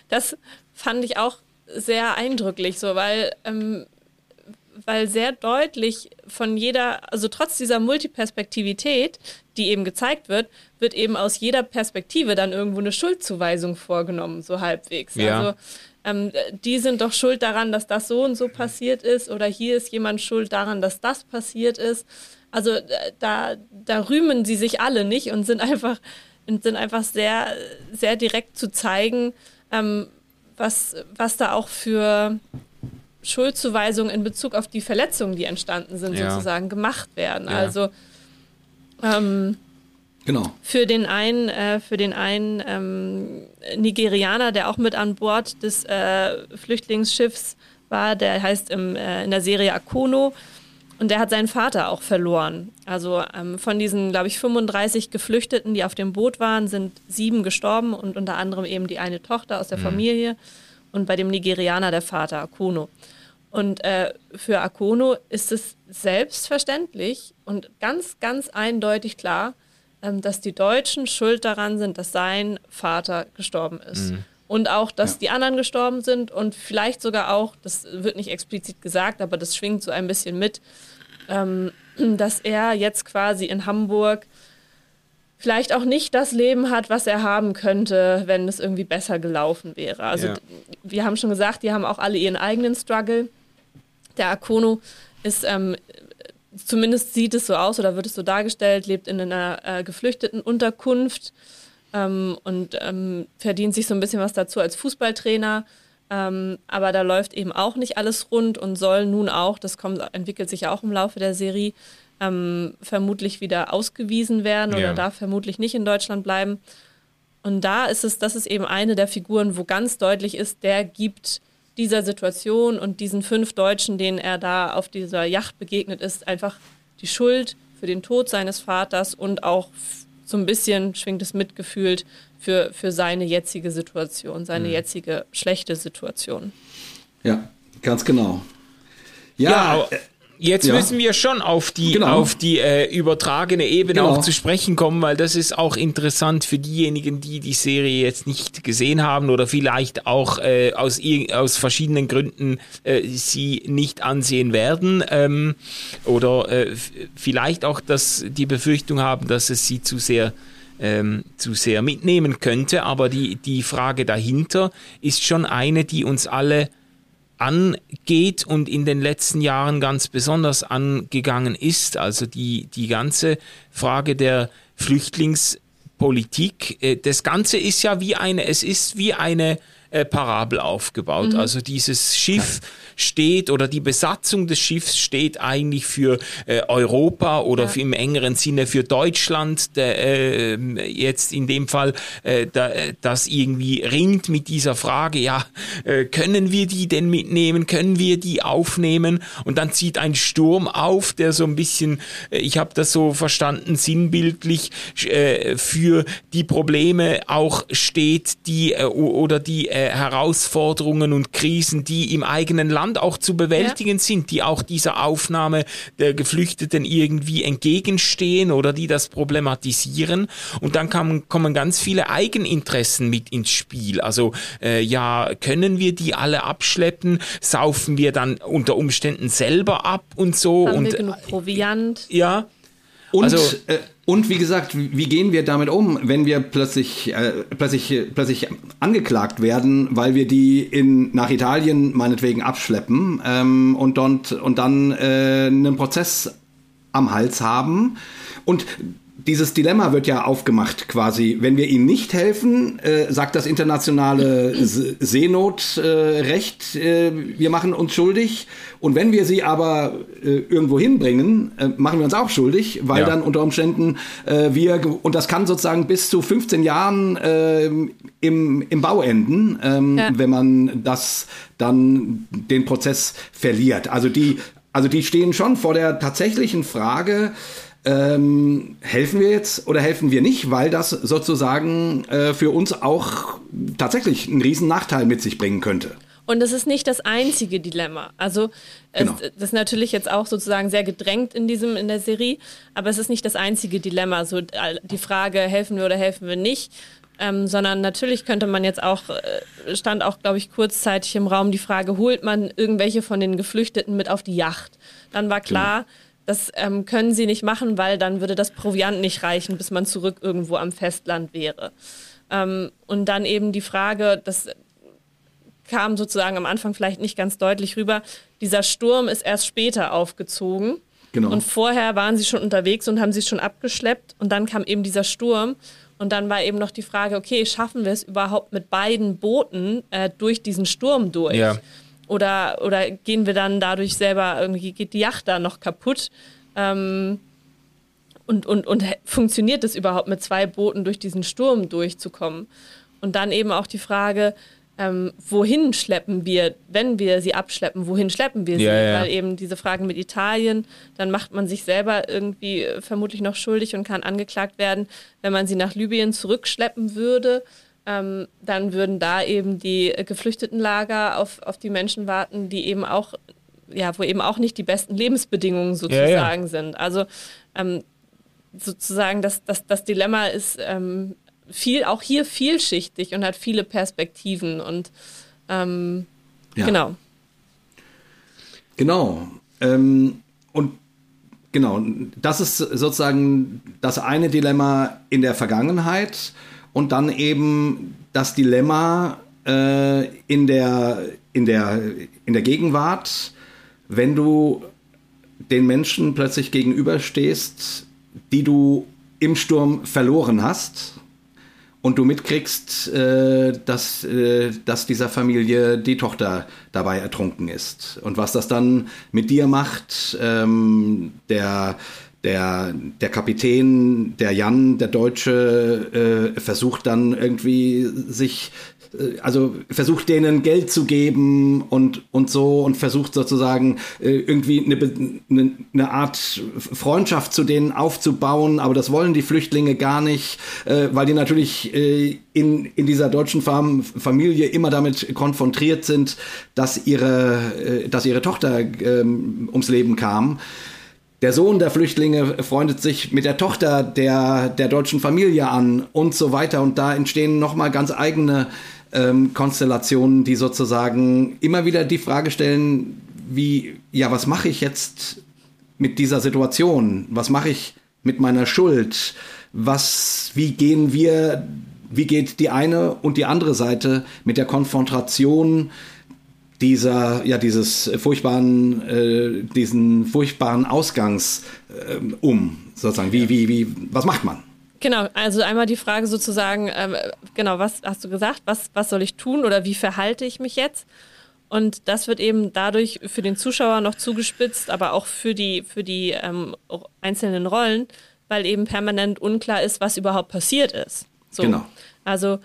das fand ich auch sehr eindrücklich, so weil ähm, weil sehr deutlich von jeder, also trotz dieser Multiperspektivität, die eben gezeigt wird, wird eben aus jeder Perspektive dann irgendwo eine Schuldzuweisung vorgenommen, so halbwegs. Ja. Also ähm, die sind doch schuld daran, dass das so und so passiert ist oder hier ist jemand schuld daran, dass das passiert ist. Also äh, da, da rühmen sie sich alle nicht und sind einfach, sind einfach sehr, sehr direkt zu zeigen, ähm, was, was da auch für Schuldzuweisungen in Bezug auf die Verletzungen, die entstanden sind, ja. sozusagen gemacht werden. Ja. Also ähm, Genau. Für den einen, äh, für den einen ähm, Nigerianer, der auch mit an Bord des äh, Flüchtlingsschiffs war, der heißt im, äh, in der Serie Akono und der hat seinen Vater auch verloren. Also ähm, von diesen, glaube ich, 35 Geflüchteten, die auf dem Boot waren, sind sieben gestorben und unter anderem eben die eine Tochter aus der mhm. Familie und bei dem Nigerianer der Vater Akono. Und äh, für Akono ist es selbstverständlich und ganz, ganz eindeutig klar, dass die Deutschen schuld daran sind, dass sein Vater gestorben ist. Mhm. Und auch, dass ja. die anderen gestorben sind und vielleicht sogar auch, das wird nicht explizit gesagt, aber das schwingt so ein bisschen mit, ähm, dass er jetzt quasi in Hamburg vielleicht auch nicht das Leben hat, was er haben könnte, wenn es irgendwie besser gelaufen wäre. Also ja. wir haben schon gesagt, die haben auch alle ihren eigenen Struggle. Der Akono ist ähm, zumindest sieht es so aus oder wird es so dargestellt, lebt in einer äh, geflüchteten Unterkunft ähm, und ähm, verdient sich so ein bisschen was dazu als Fußballtrainer. Ähm, aber da läuft eben auch nicht alles rund und soll nun auch, das kommt, entwickelt sich ja auch im Laufe der Serie, ähm, vermutlich wieder ausgewiesen werden oder ja. darf vermutlich nicht in Deutschland bleiben. Und da ist es, das ist eben eine der Figuren, wo ganz deutlich ist, der gibt dieser Situation und diesen fünf Deutschen, denen er da auf dieser Yacht begegnet ist, einfach die Schuld für den Tod seines Vaters und auch so ein bisschen schwingt es mitgefühlt für, für seine jetzige Situation, seine mhm. jetzige schlechte Situation. Ja, ganz genau. Ja, ja äh, Jetzt ja. müssen wir schon auf die, genau. auf die äh, übertragene Ebene genau. auch zu sprechen kommen, weil das ist auch interessant für diejenigen, die die Serie jetzt nicht gesehen haben oder vielleicht auch äh, aus, aus verschiedenen Gründen äh, sie nicht ansehen werden ähm, oder äh, vielleicht auch dass die Befürchtung haben, dass es sie zu sehr ähm, zu sehr mitnehmen könnte. Aber die, die Frage dahinter ist schon eine, die uns alle angeht und in den letzten Jahren ganz besonders angegangen ist. Also die, die ganze Frage der Flüchtlingspolitik. Äh, das Ganze ist ja wie eine, es ist wie eine äh, Parabel aufgebaut. Mhm. Also dieses Schiff steht oder die Besatzung des Schiffs steht eigentlich für äh, Europa oder ja. im engeren Sinne für Deutschland, der, äh, jetzt in dem Fall, äh, da, das irgendwie ringt mit dieser Frage, ja, äh, können wir die denn mitnehmen, können wir die aufnehmen? Und dann zieht ein Sturm auf, der so ein bisschen, äh, ich habe das so verstanden, sinnbildlich äh, für die Probleme auch steht, die äh, oder die äh, Herausforderungen und Krisen, die im eigenen Land Land auch zu bewältigen ja. sind, die auch dieser Aufnahme der Geflüchteten irgendwie entgegenstehen oder die das problematisieren. Und dann kam, kommen ganz viele Eigeninteressen mit ins Spiel. Also äh, ja, können wir die alle abschleppen? Saufen wir dann unter Umständen selber ab und so? Haben und wir genug Proviant? Ja. Und also, äh, und wie gesagt, wie gehen wir damit um, wenn wir plötzlich, äh, plötzlich, plötzlich angeklagt werden, weil wir die in, nach Italien meinetwegen abschleppen ähm, und, dort, und dann äh, einen Prozess am Hals haben? Und dieses Dilemma wird ja aufgemacht quasi. Wenn wir ihnen nicht helfen, äh, sagt das internationale Seenotrecht, äh, äh, wir machen uns schuldig. Und wenn wir sie aber äh, irgendwo hinbringen, äh, machen wir uns auch schuldig, weil ja. dann unter Umständen äh, wir, und das kann sozusagen bis zu 15 Jahren äh, im, im Bau enden, ähm, ja. wenn man das dann den Prozess verliert. Also die, also die stehen schon vor der tatsächlichen Frage, ähm, helfen wir jetzt oder helfen wir nicht, weil das sozusagen äh, für uns auch tatsächlich einen riesen Nachteil mit sich bringen könnte. Und es ist nicht das einzige Dilemma. Also genau. es, das ist natürlich jetzt auch sozusagen sehr gedrängt in diesem in der Serie, aber es ist nicht das einzige Dilemma. So die Frage helfen wir oder helfen wir nicht, ähm, sondern natürlich könnte man jetzt auch äh, stand auch glaube ich kurzzeitig im Raum die Frage holt man irgendwelche von den Geflüchteten mit auf die Yacht. Dann war klar. Genau das ähm, können sie nicht machen, weil dann würde das Proviant nicht reichen, bis man zurück irgendwo am Festland wäre. Ähm, und dann eben die Frage, das kam sozusagen am Anfang vielleicht nicht ganz deutlich rüber, dieser Sturm ist erst später aufgezogen. Genau. Und vorher waren sie schon unterwegs und haben sie schon abgeschleppt. Und dann kam eben dieser Sturm. Und dann war eben noch die Frage, okay, schaffen wir es überhaupt mit beiden Booten äh, durch diesen Sturm durch? Ja. Oder, oder gehen wir dann dadurch selber, irgendwie geht die Yacht da noch kaputt? Ähm, und, und, und funktioniert es überhaupt mit zwei Booten durch diesen Sturm durchzukommen? Und dann eben auch die Frage, ähm, wohin schleppen wir, wenn wir sie abschleppen, wohin schleppen wir sie? Ja, ja. Weil eben diese Fragen mit Italien, dann macht man sich selber irgendwie äh, vermutlich noch schuldig und kann angeklagt werden, wenn man sie nach Libyen zurückschleppen würde ähm, dann würden da eben die Geflüchtetenlager auf, auf die Menschen warten, die eben auch, ja, wo eben auch nicht die besten Lebensbedingungen sozusagen ja, ja. sind. Also ähm, sozusagen das, das, das Dilemma ist ähm, viel, auch hier vielschichtig und hat viele Perspektiven und ähm, ja. genau. Genau. Ähm, und genau, das ist sozusagen das eine Dilemma in der Vergangenheit und dann eben das Dilemma äh, in, der, in, der, in der Gegenwart, wenn du den Menschen plötzlich gegenüberstehst, die du im Sturm verloren hast und du mitkriegst, äh, dass, äh, dass dieser Familie die Tochter dabei ertrunken ist. Und was das dann mit dir macht, ähm, der der, der Kapitän, der Jan, der Deutsche, äh, versucht dann irgendwie sich äh, also versucht denen Geld zu geben und, und so und versucht sozusagen äh, irgendwie eine, eine, eine Art Freundschaft zu denen aufzubauen, aber das wollen die Flüchtlinge gar nicht, äh, weil die natürlich in, in dieser deutschen Familie immer damit konfrontiert sind, dass ihre, dass ihre Tochter ähm, ums Leben kam. Der Sohn der Flüchtlinge freundet sich mit der Tochter der, der deutschen Familie an und so weiter. Und da entstehen nochmal ganz eigene ähm, Konstellationen, die sozusagen immer wieder die Frage stellen, wie, ja, was mache ich jetzt mit dieser Situation? Was mache ich mit meiner Schuld? Was, wie gehen wir, wie geht die eine und die andere Seite mit der Konfrontation dieser, ja, dieses furchtbaren, äh, diesen furchtbaren Ausgangs äh, um, sozusagen? Wie, wie, wie, was macht man? Genau, also einmal die Frage sozusagen, ähm, genau, was hast du gesagt, was, was soll ich tun oder wie verhalte ich mich jetzt? Und das wird eben dadurch für den Zuschauer noch zugespitzt, aber auch für die, für die ähm, einzelnen Rollen, weil eben permanent unklar ist, was überhaupt passiert ist. So. Genau. Also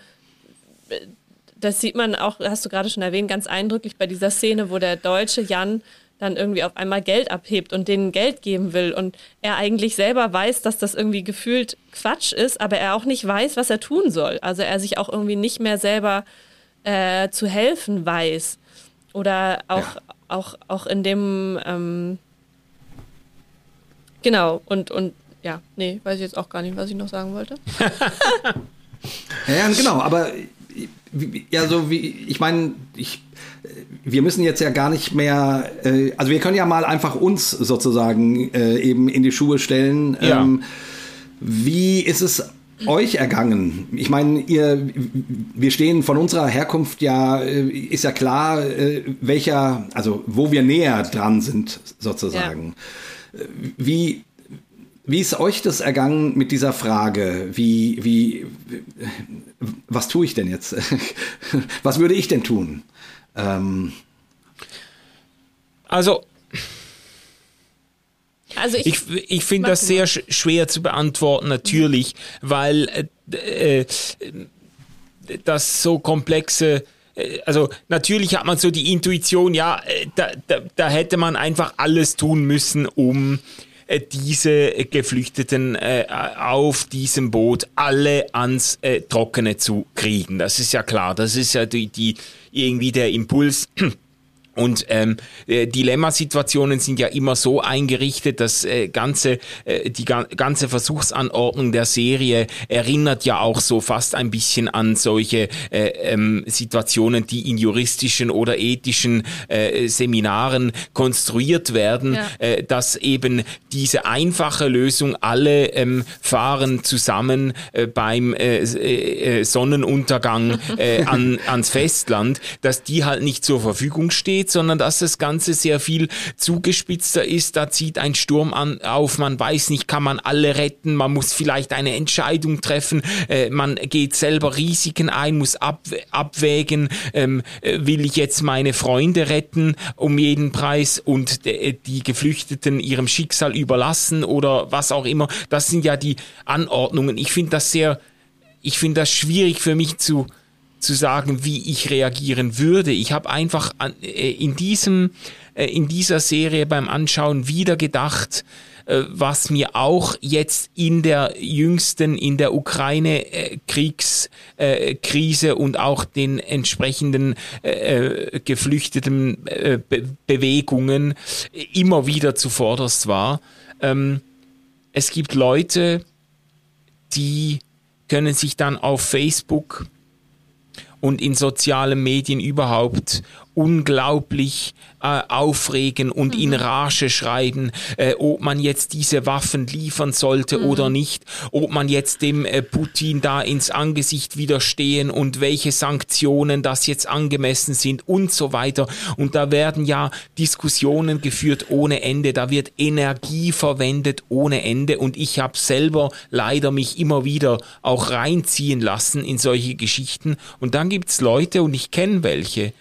das sieht man auch, hast du gerade schon erwähnt, ganz eindrücklich bei dieser Szene, wo der deutsche Jan dann irgendwie auf einmal Geld abhebt und denen Geld geben will und er eigentlich selber weiß, dass das irgendwie gefühlt Quatsch ist, aber er auch nicht weiß, was er tun soll. Also er sich auch irgendwie nicht mehr selber äh, zu helfen weiß. Oder auch, ja. auch, auch in dem, ähm, genau, und, und ja, nee, weiß ich jetzt auch gar nicht, was ich noch sagen wollte. ja, genau, aber ja, so wie, ich meine, ich, wir müssen jetzt ja gar nicht mehr, äh, also wir können ja mal einfach uns sozusagen äh, eben in die Schuhe stellen. Ja. Ähm, wie ist es euch ergangen? Ich meine, ihr, wir stehen von unserer Herkunft ja, äh, ist ja klar, äh, welcher, also wo wir näher dran sind sozusagen. Ja. Wie, wie ist euch das ergangen mit dieser Frage? Wie, wie, was tue ich denn jetzt? was würde ich denn tun? Ähm also, also ich, ich, ich finde das sehr sch schwer zu beantworten, natürlich, weil äh, äh, das so komplexe äh, also natürlich hat man so die Intuition, ja, äh, da, da, da hätte man einfach alles tun müssen, um äh, diese Geflüchteten äh, auf diesem Boot alle ans äh, Trockene zu kriegen. Das ist ja klar. Das ist ja die, die irgendwie der Impuls. Und ähm, äh, Dilemmasituationen sind ja immer so eingerichtet, dass äh, ganze äh, die ga ganze Versuchsanordnung der Serie erinnert ja auch so fast ein bisschen an solche äh, ähm, Situationen, die in juristischen oder ethischen äh, Seminaren konstruiert werden, ja. äh, dass eben diese einfache Lösung, alle ähm, fahren zusammen äh, beim äh, äh, Sonnenuntergang äh, an, ans Festland, dass die halt nicht zur Verfügung steht sondern dass das Ganze sehr viel zugespitzter ist. Da zieht ein Sturm an, auf, man weiß nicht, kann man alle retten, man muss vielleicht eine Entscheidung treffen, äh, man geht selber Risiken ein, muss ab, abwägen, ähm, äh, will ich jetzt meine Freunde retten um jeden Preis und de, die Geflüchteten ihrem Schicksal überlassen oder was auch immer. Das sind ja die Anordnungen. Ich finde das sehr, ich finde das schwierig für mich zu, zu sagen, wie ich reagieren würde. Ich habe einfach an, äh, in diesem äh, in dieser Serie beim Anschauen wieder gedacht, äh, was mir auch jetzt in der jüngsten, in der Ukraine-Kriegskrise und auch den entsprechenden geflüchteten Bewegungen immer wieder zuvorderst war. Ähm, es gibt Leute, die können sich dann auf Facebook und in sozialen Medien überhaupt unglaublich äh, aufregen und mhm. in Rage schreiben, äh, ob man jetzt diese Waffen liefern sollte mhm. oder nicht, ob man jetzt dem äh, Putin da ins Angesicht widerstehen und welche Sanktionen das jetzt angemessen sind und so weiter. Und da werden ja Diskussionen geführt ohne Ende, da wird Energie verwendet ohne Ende und ich habe selber leider mich immer wieder auch reinziehen lassen in solche Geschichten. Und dann gibt's Leute, und ich kenne welche,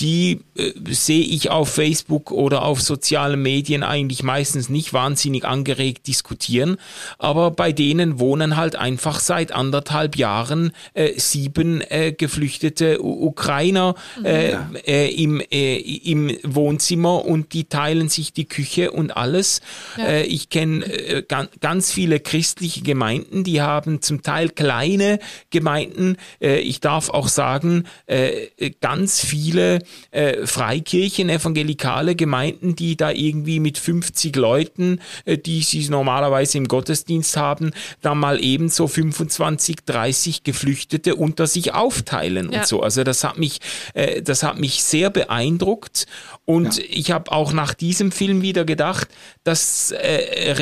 die äh, sehe ich auf Facebook oder auf sozialen Medien eigentlich meistens nicht wahnsinnig angeregt diskutieren, aber bei denen wohnen halt einfach seit anderthalb Jahren äh, sieben äh, geflüchtete U Ukrainer äh, ja. äh, im, äh, im Wohnzimmer und die teilen sich die Küche und alles. Ja. Äh, ich kenne äh, ganz viele christliche Gemeinden, die haben zum Teil kleine Gemeinden. Äh, ich darf auch sagen, äh, ganz viele äh, Freikirchen, evangelikale Gemeinden, die da irgendwie mit 50 Leuten, äh, die sie normalerweise im Gottesdienst haben, dann mal ebenso 25, 30 Geflüchtete unter sich aufteilen ja. und so. Also das hat mich, äh, das hat mich sehr beeindruckt und ja. ich habe auch nach diesem Film wieder gedacht, das äh,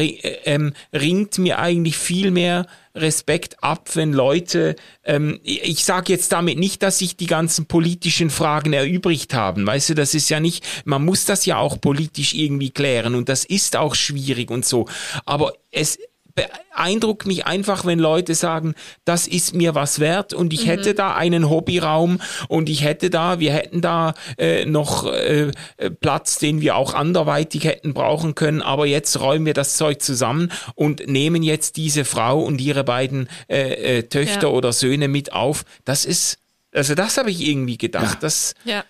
äh, ringt mir eigentlich viel mehr Respekt ab, wenn Leute, ähm, ich sage jetzt damit nicht, dass sich die ganzen politischen Fragen erübrigt haben. Weißt du, das ist ja nicht, man muss das ja auch politisch irgendwie klären und das ist auch schwierig und so. Aber es, beeindruckt mich einfach, wenn Leute sagen, das ist mir was wert und ich mhm. hätte da einen Hobbyraum und ich hätte da, wir hätten da äh, noch äh, Platz, den wir auch anderweitig hätten brauchen können, aber jetzt räumen wir das Zeug zusammen und nehmen jetzt diese Frau und ihre beiden äh, äh, Töchter ja. oder Söhne mit auf. Das ist, also das habe ich irgendwie gedacht. Ja. Das, ja.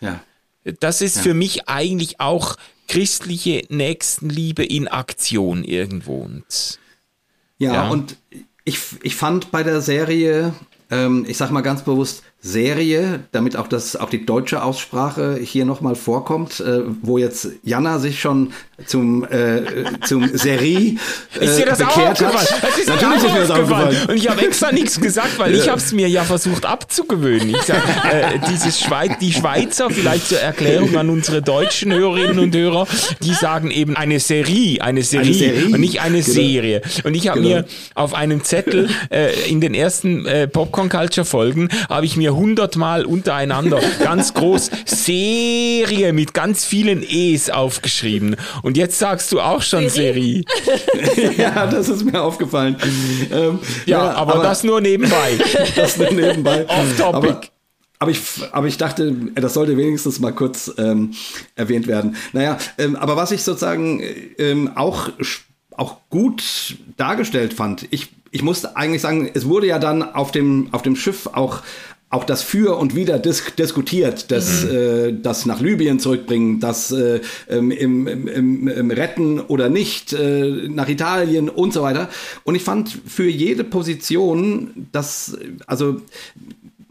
das ist für mich eigentlich auch christliche Nächstenliebe in Aktion irgendwo. Und ja, ja, und ich, ich fand bei der Serie, ähm, ich sag mal ganz bewusst, Serie, damit auch das auch die deutsche Aussprache hier nochmal vorkommt, äh, wo jetzt Jana sich schon zum äh, zum Serie äh, ist dir das bekehrt auch hat. Das ist Natürlich ist mir das aufgefallen. Und ich habe extra nichts gesagt, weil ich habe es mir ja versucht abzugewöhnen. Ich sag, äh, dieses Schweiz, die Schweizer, vielleicht zur Erklärung an unsere deutschen Hörerinnen und Hörer, die sagen eben eine Serie, eine Serie, eine Serie. und nicht eine genau. Serie. Und ich habe genau. mir auf einem Zettel äh, in den ersten äh, Popcorn Culture Folgen habe ich mir hundertmal untereinander ganz groß Serie mit ganz vielen E's aufgeschrieben. Und jetzt sagst du auch schon Serie. ja, das ist mir aufgefallen. Ähm, ja, ja aber, aber, das nur nebenbei. das nur nebenbei. Off topic. Aber, aber ich, aber ich dachte, das sollte wenigstens mal kurz ähm, erwähnt werden. Naja, ähm, aber was ich sozusagen ähm, auch, auch gut dargestellt fand, ich, ich musste eigentlich sagen, es wurde ja dann auf dem, auf dem Schiff auch auch das Für und Wider dis diskutiert, das, mhm. äh, das nach Libyen zurückbringen, das äh, im, im, im, im, Retten oder nicht äh, nach Italien und so weiter. Und ich fand für jede Position, dass, also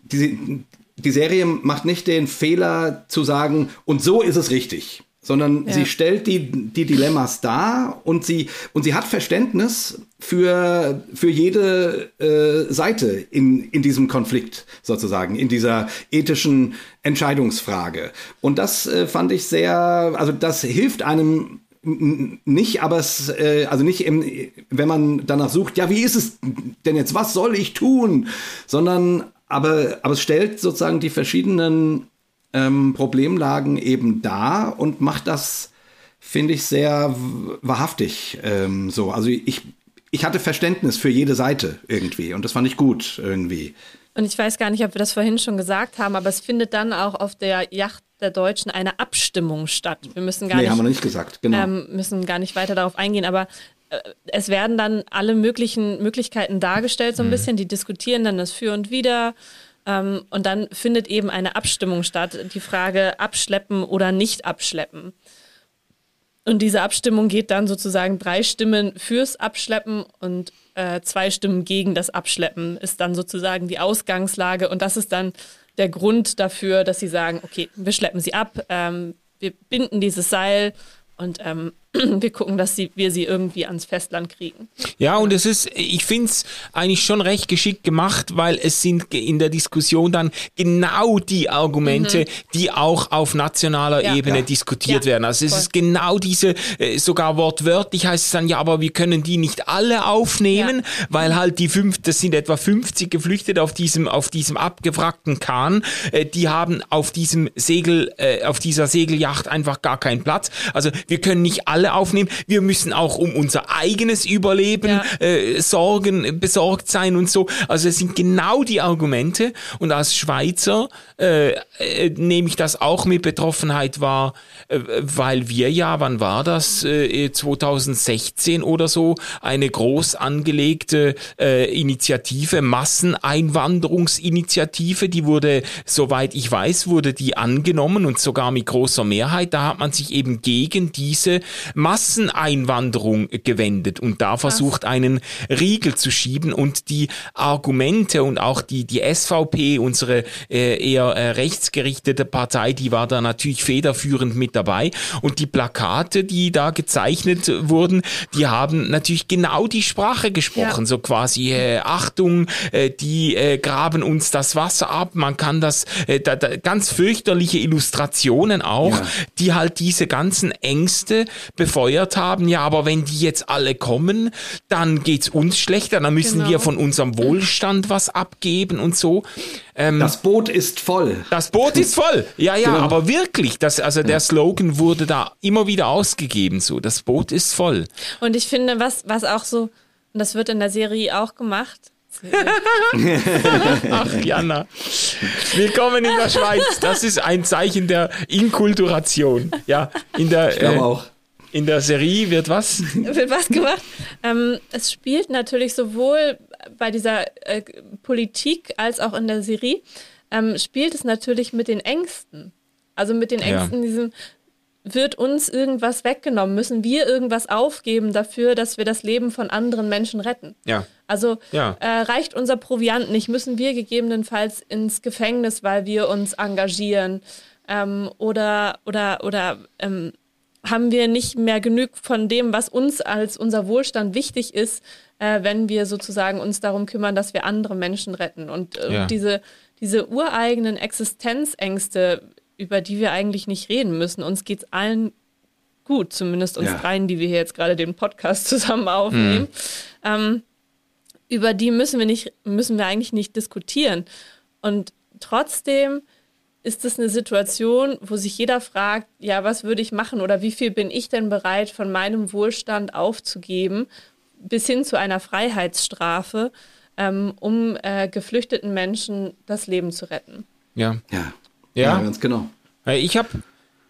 die, die Serie macht nicht den Fehler zu sagen, und so ist es richtig sondern ja. sie stellt die, die Dilemmas dar und sie, und sie hat Verständnis für, für jede äh, Seite in, in diesem Konflikt sozusagen, in dieser ethischen Entscheidungsfrage. Und das äh, fand ich sehr, also das hilft einem nicht, aber es, äh, also nicht, im, wenn man danach sucht, ja, wie ist es denn jetzt, was soll ich tun, sondern aber, aber es stellt sozusagen die verschiedenen ähm, Problemlagen eben da und macht das, finde ich, sehr wahrhaftig ähm, so. Also ich, ich hatte Verständnis für jede Seite irgendwie und das fand ich gut irgendwie. Und ich weiß gar nicht, ob wir das vorhin schon gesagt haben, aber es findet dann auch auf der Yacht der Deutschen eine Abstimmung statt. Wir müssen gar nee, nicht, haben wir nicht gesagt, genau. Ähm, müssen gar nicht weiter darauf eingehen, aber äh, es werden dann alle möglichen Möglichkeiten dargestellt, so ein mhm. bisschen. Die diskutieren dann das Für und Wider ähm, und dann findet eben eine Abstimmung statt, die Frage abschleppen oder nicht abschleppen. Und diese Abstimmung geht dann sozusagen drei Stimmen fürs Abschleppen und äh, zwei Stimmen gegen das Abschleppen ist dann sozusagen die Ausgangslage. Und das ist dann der Grund dafür, dass sie sagen, okay, wir schleppen sie ab, ähm, wir binden dieses Seil und ähm, wir gucken, dass sie, wir sie irgendwie ans Festland kriegen. Ja, und es ist, ich finde es eigentlich schon recht geschickt gemacht, weil es sind in der Diskussion dann genau die Argumente, mhm. die auch auf nationaler ja, Ebene ja. diskutiert ja, werden. Also es voll. ist genau diese, äh, sogar wortwörtlich heißt es dann, ja, aber wir können die nicht alle aufnehmen, weil halt die fünf, das sind etwa 50 Geflüchtete auf diesem, auf diesem abgewrackten Kahn, äh, die haben auf diesem Segel, äh, auf dieser Segelyacht einfach gar keinen Platz. Also wir können nicht alle alle aufnehmen. Wir müssen auch um unser eigenes Überleben ja. äh, sorgen, besorgt sein und so. Also es sind genau die Argumente. Und als Schweizer äh, äh, nehme ich das auch mit Betroffenheit wahr, äh, weil wir ja, wann war das? Äh, 2016 oder so, eine groß angelegte äh, Initiative, Masseneinwanderungsinitiative, die wurde, soweit ich weiß, wurde die angenommen und sogar mit großer Mehrheit. Da hat man sich eben gegen diese Masseneinwanderung gewendet. Und da versucht, einen Riegel zu schieben. Und die Argumente und auch die, die SVP, unsere äh, eher äh, rechtsgerichtete Partei, die war da natürlich federführend mit dabei. Und die Plakate, die da gezeichnet wurden, die haben natürlich genau die Sprache gesprochen, ja. so quasi äh, Achtung, äh, die äh, graben uns das Wasser ab, man kann das, äh, da, da, ganz fürchterliche Illustrationen auch, ja. die halt diese ganzen Ängste befeuert haben, ja, aber wenn die jetzt alle kommen, dann geht's uns schlechter, dann müssen genau. wir von unserem Wohlstand was abgeben und so. Ähm, das Boot ist voll. Das Boot ist voll. Ja, ja, genau. aber wirklich, das, also der Slogan wurde da immer wieder ausgegeben, so, das Boot ist voll. Und ich finde, was, was auch so, und das wird in der Serie auch gemacht, Ach, Jana. Willkommen in der Schweiz. Das ist ein Zeichen der Inkulturation. Ja, in der, ich glaube äh, auch. In der Serie wird was? Wird was gemacht? Ähm, es spielt natürlich sowohl bei dieser äh, Politik als auch in der Serie, ähm, spielt es natürlich mit den Ängsten. Also mit den Ängsten, ja. diesem, wird uns irgendwas weggenommen? Müssen wir irgendwas aufgeben dafür, dass wir das Leben von anderen Menschen retten? Ja. Also ja. Äh, reicht unser Proviant nicht? Müssen wir gegebenenfalls ins Gefängnis, weil wir uns engagieren? Ähm, oder oder oder ähm, haben wir nicht mehr genug von dem, was uns als unser Wohlstand wichtig ist, äh, wenn wir sozusagen uns darum kümmern, dass wir andere Menschen retten. Und äh, ja. diese, diese ureigenen Existenzängste, über die wir eigentlich nicht reden müssen, uns geht es allen gut, zumindest uns ja. dreien, die wir hier jetzt gerade den Podcast zusammen aufnehmen. Mhm. Ähm, über die müssen wir nicht, müssen wir eigentlich nicht diskutieren. Und trotzdem ist es eine Situation, wo sich jeder fragt, ja, was würde ich machen oder wie viel bin ich denn bereit, von meinem Wohlstand aufzugeben, bis hin zu einer Freiheitsstrafe, ähm, um äh, geflüchteten Menschen das Leben zu retten. Ja. Ja, ja. ja ganz genau. Ich habe,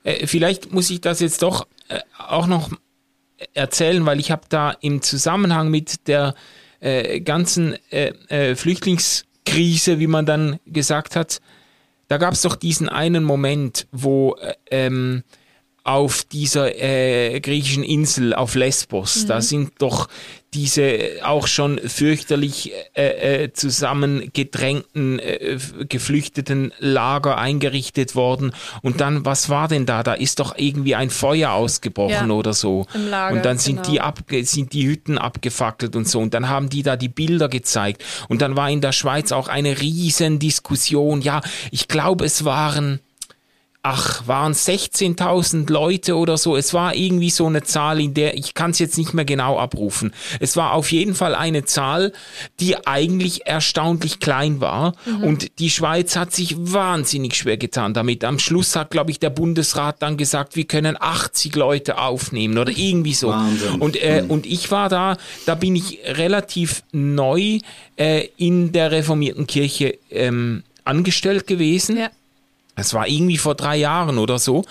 äh, vielleicht muss ich das jetzt doch äh, auch noch erzählen, weil ich habe da im Zusammenhang mit der äh, ganzen äh, äh, Flüchtlingskrise, wie man dann gesagt hat, da gab es doch diesen einen Moment, wo äh, ähm, auf dieser äh, griechischen Insel auf Lesbos, mhm. da sind doch diese auch schon fürchterlich äh, äh, zusammengedrängten, äh, geflüchteten Lager eingerichtet worden. Und dann, was war denn da? Da ist doch irgendwie ein Feuer ausgebrochen ja, oder so. Im Lager, und dann sind genau. die abge sind die Hütten abgefackelt und so. Und dann haben die da die Bilder gezeigt. Und dann war in der Schweiz auch eine riesen Diskussion. Ja, ich glaube, es waren ach, waren 16.000 Leute oder so. Es war irgendwie so eine Zahl, in der ich kann es jetzt nicht mehr genau abrufen. Es war auf jeden Fall eine Zahl, die eigentlich erstaunlich klein war. Mhm. Und die Schweiz hat sich wahnsinnig schwer getan damit. Am Schluss hat, glaube ich, der Bundesrat dann gesagt, wir können 80 Leute aufnehmen oder irgendwie so. Wahnsinn. Und, äh, mhm. und ich war da, da bin ich relativ neu äh, in der reformierten Kirche ähm, angestellt gewesen. Ja es war irgendwie vor drei Jahren oder so.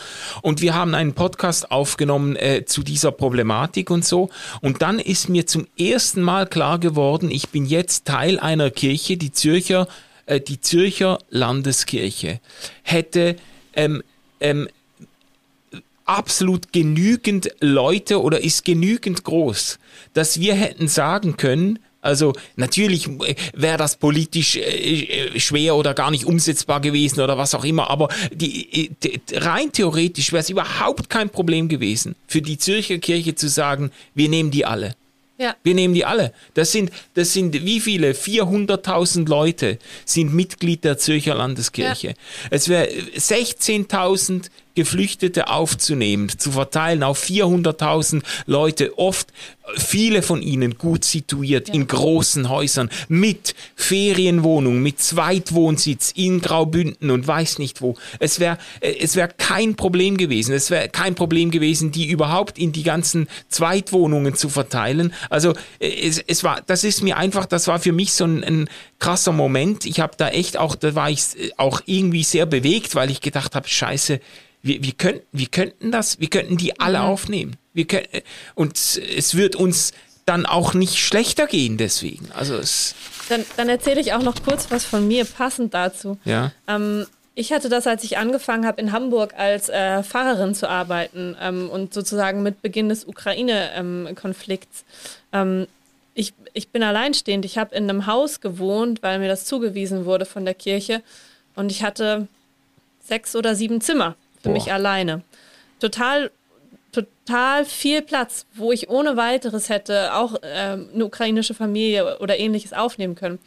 Und wir haben einen Podcast aufgenommen äh, zu dieser Problematik und so. Und dann ist mir zum ersten Mal klar geworden, ich bin jetzt Teil einer Kirche, die Zürcher, äh, die Zürcher Landeskirche hätte ähm, ähm, absolut genügend Leute oder ist genügend groß, dass wir hätten sagen können, also natürlich äh, wäre das politisch äh, schwer oder gar nicht umsetzbar gewesen oder was auch immer, aber die, die, rein theoretisch wäre es überhaupt kein Problem gewesen, für die Zürcher Kirche zu sagen, wir nehmen die alle. Ja. Wir nehmen die alle. Das sind, das sind wie viele? 400.000 Leute sind Mitglied der Zürcher Landeskirche. Ja. Es wäre 16.000 Geflüchtete aufzunehmen, zu verteilen auf 400.000 Leute, oft viele von ihnen gut situiert ja. in großen Häusern mit Ferienwohnung, mit Zweitwohnsitz in Graubünden und weiß nicht wo. Es wäre äh, es wäre kein Problem gewesen. Es wäre kein Problem gewesen, die überhaupt in die ganzen Zweitwohnungen zu verteilen. Also äh, es, es war, das ist mir einfach, das war für mich so ein, ein krasser Moment. Ich habe da echt auch, da war ich äh, auch irgendwie sehr bewegt, weil ich gedacht habe, Scheiße, wir, wir, könnten, wir könnten das, wir könnten die alle mhm. aufnehmen. Wir können, und es wird uns dann auch nicht schlechter gehen deswegen. Also es dann, dann erzähle ich auch noch kurz was von mir passend dazu. Ja. Ähm, ich hatte das, als ich angefangen habe, in Hamburg als äh, Fahrerin zu arbeiten ähm, und sozusagen mit Beginn des Ukraine-Konflikts. Ähm, ich, ich bin alleinstehend. Ich habe in einem Haus gewohnt, weil mir das zugewiesen wurde von der Kirche. Und ich hatte sechs oder sieben Zimmer für Boah. mich alleine. Total, total viel Platz, wo ich ohne weiteres hätte auch äh, eine ukrainische Familie oder ähnliches aufnehmen können.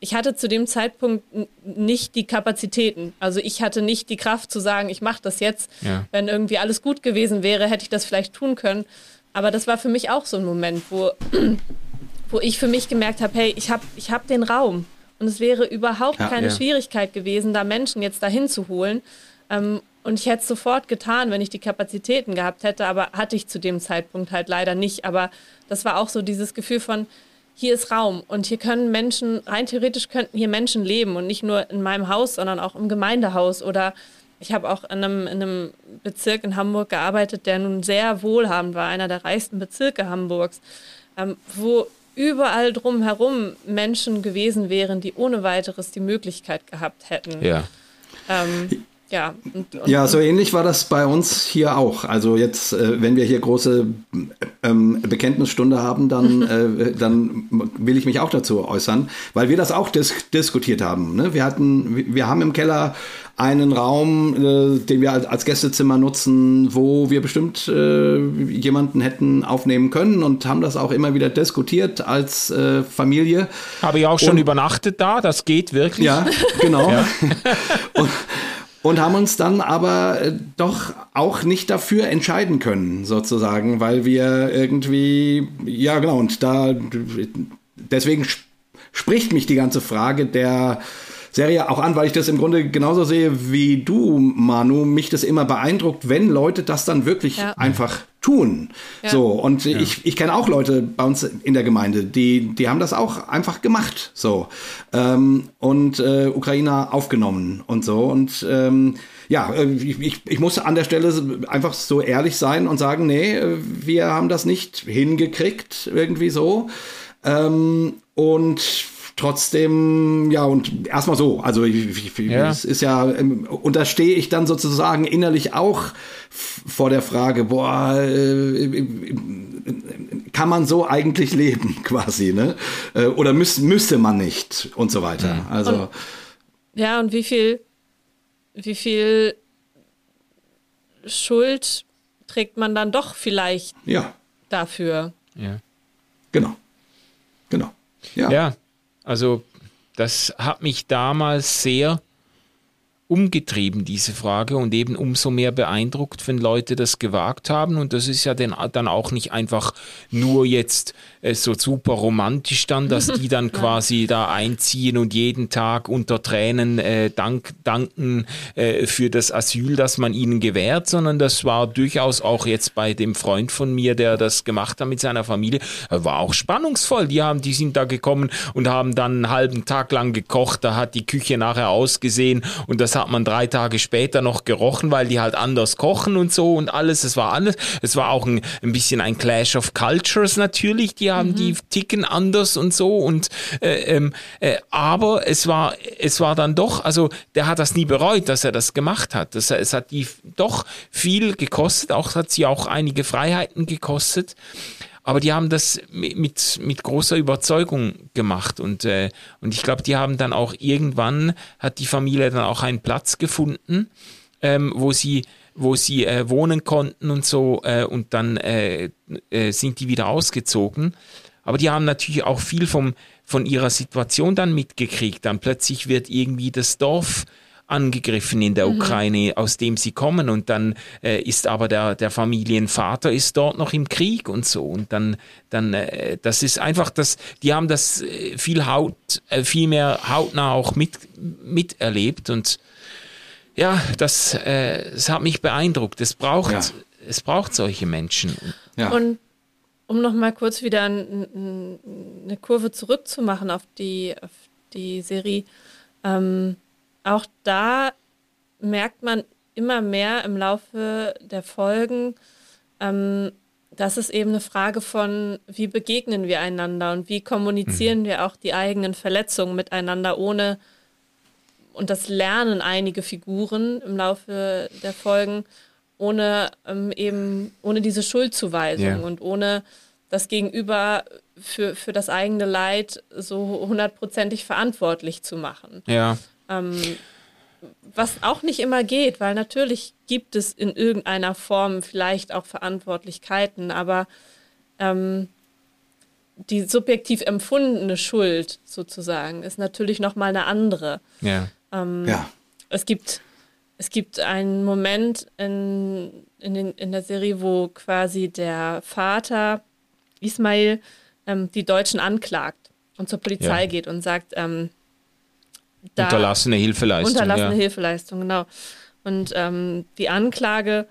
Ich hatte zu dem Zeitpunkt nicht die Kapazitäten. Also ich hatte nicht die Kraft zu sagen, ich mache das jetzt. Ja. Wenn irgendwie alles gut gewesen wäre, hätte ich das vielleicht tun können. Aber das war für mich auch so ein Moment, wo, wo ich für mich gemerkt habe, hey, ich habe ich hab den Raum. Und es wäre überhaupt ja, keine ja. Schwierigkeit gewesen, da Menschen jetzt dahin zu holen. Ähm, und ich hätte es sofort getan, wenn ich die Kapazitäten gehabt hätte, aber hatte ich zu dem Zeitpunkt halt leider nicht. Aber das war auch so dieses Gefühl von, hier ist Raum und hier können Menschen, rein theoretisch könnten hier Menschen leben und nicht nur in meinem Haus, sondern auch im Gemeindehaus oder ich habe auch in einem, in einem Bezirk in Hamburg gearbeitet, der nun sehr wohlhabend war, einer der reichsten Bezirke Hamburgs, ähm, wo überall drumherum Menschen gewesen wären, die ohne weiteres die Möglichkeit gehabt hätten. Ja. Ähm, ja, und, und, ja, so ähnlich war das bei uns hier auch. Also jetzt, äh, wenn wir hier große ähm, Bekenntnisstunde haben, dann, äh, dann will ich mich auch dazu äußern, weil wir das auch dis diskutiert haben. Ne? Wir hatten, wir haben im Keller einen Raum, äh, den wir als, als Gästezimmer nutzen, wo wir bestimmt äh, jemanden hätten aufnehmen können und haben das auch immer wieder diskutiert als äh, Familie. Habe ich auch schon und, übernachtet da, das geht wirklich. Ja, genau. Ja. und, und haben uns dann aber äh, doch auch nicht dafür entscheiden können, sozusagen, weil wir irgendwie, ja genau, und da, deswegen spricht mich die ganze Frage der Serie auch an, weil ich das im Grunde genauso sehe wie du, Manu. Mich das immer beeindruckt, wenn Leute das dann wirklich ja. einfach tun. Ja. So, und ja. ich, ich kenne auch Leute bei uns in der Gemeinde, die, die haben das auch einfach gemacht. So. Ähm, und äh, Ukrainer aufgenommen und so. Und ähm, ja, äh, ich, ich muss an der Stelle einfach so ehrlich sein und sagen, nee, wir haben das nicht hingekriegt, irgendwie so. Ähm, und trotzdem, ja, und erstmal so, also ich, ich, ja. es ist ja, ähm, und da stehe ich dann sozusagen innerlich auch vor der Frage, boah, äh, äh, kann man so eigentlich leben, quasi, ne? Äh, oder müß, müsste man nicht und so weiter. Mhm. Also. Und, ja, und wie viel, wie viel Schuld trägt man dann doch vielleicht ja. dafür? Ja. Genau. Genau. Ja. ja. Also das hat mich damals sehr umgetrieben, diese Frage, und eben umso mehr beeindruckt, wenn Leute das gewagt haben. Und das ist ja dann, auch nicht einfach nur jetzt so super romantisch dann, dass die dann quasi da einziehen und jeden Tag unter Tränen äh, dank, danken äh, für das Asyl, das man ihnen gewährt, sondern das war durchaus auch jetzt bei dem Freund von mir, der das gemacht hat mit seiner Familie, äh, war auch spannungsvoll. Die haben, die sind da gekommen und haben dann einen halben Tag lang gekocht, da hat die Küche nachher ausgesehen und das hat man drei Tage später noch gerochen, weil die halt anders kochen und so und alles. Es war alles. Es war auch ein, ein bisschen ein Clash of Cultures natürlich. Die haben, mhm. die ticken anders und so und äh, ähm, äh, aber es war, es war dann doch, also der hat das nie bereut, dass er das gemacht hat. Das, es hat die doch viel gekostet, auch hat sie auch einige Freiheiten gekostet. Aber die haben das mit, mit großer Überzeugung gemacht und, äh, und ich glaube, die haben dann auch irgendwann, hat die Familie dann auch einen Platz gefunden, ähm, wo sie wo sie äh, wohnen konnten und so äh, und dann äh, äh, sind die wieder ausgezogen. Aber die haben natürlich auch viel vom, von ihrer Situation dann mitgekriegt. Dann plötzlich wird irgendwie das Dorf angegriffen in der mhm. Ukraine, aus dem sie kommen und dann äh, ist aber der, der Familienvater ist dort noch im Krieg und so und dann, dann äh, das ist einfach das, die haben das viel Haut, viel mehr hautnah auch mit, miterlebt und ja, das, äh, das hat mich beeindruckt. Es braucht, ja. es braucht solche Menschen. Ja. Und um noch mal kurz wieder ein, eine Kurve zurückzumachen auf die, auf die Serie, ähm, auch da merkt man immer mehr im Laufe der Folgen, ähm, dass es eben eine Frage von, wie begegnen wir einander und wie kommunizieren mhm. wir auch die eigenen Verletzungen miteinander, ohne und das lernen einige Figuren im Laufe der Folgen, ohne ähm, eben, ohne diese Schuldzuweisung yeah. und ohne das Gegenüber für, für das eigene Leid so hundertprozentig verantwortlich zu machen. Ja. Ähm, was auch nicht immer geht, weil natürlich gibt es in irgendeiner Form vielleicht auch Verantwortlichkeiten, aber ähm, die subjektiv empfundene Schuld sozusagen ist natürlich nochmal eine andere. Ja. Ähm, ja. Es gibt es gibt einen Moment in, in, den, in der Serie, wo quasi der Vater Ismail ähm, die Deutschen anklagt und zur Polizei ja. geht und sagt, ähm, da, unterlassene Hilfeleistung. Unterlassene ja. Hilfeleistung, genau. Und ähm, die Anklage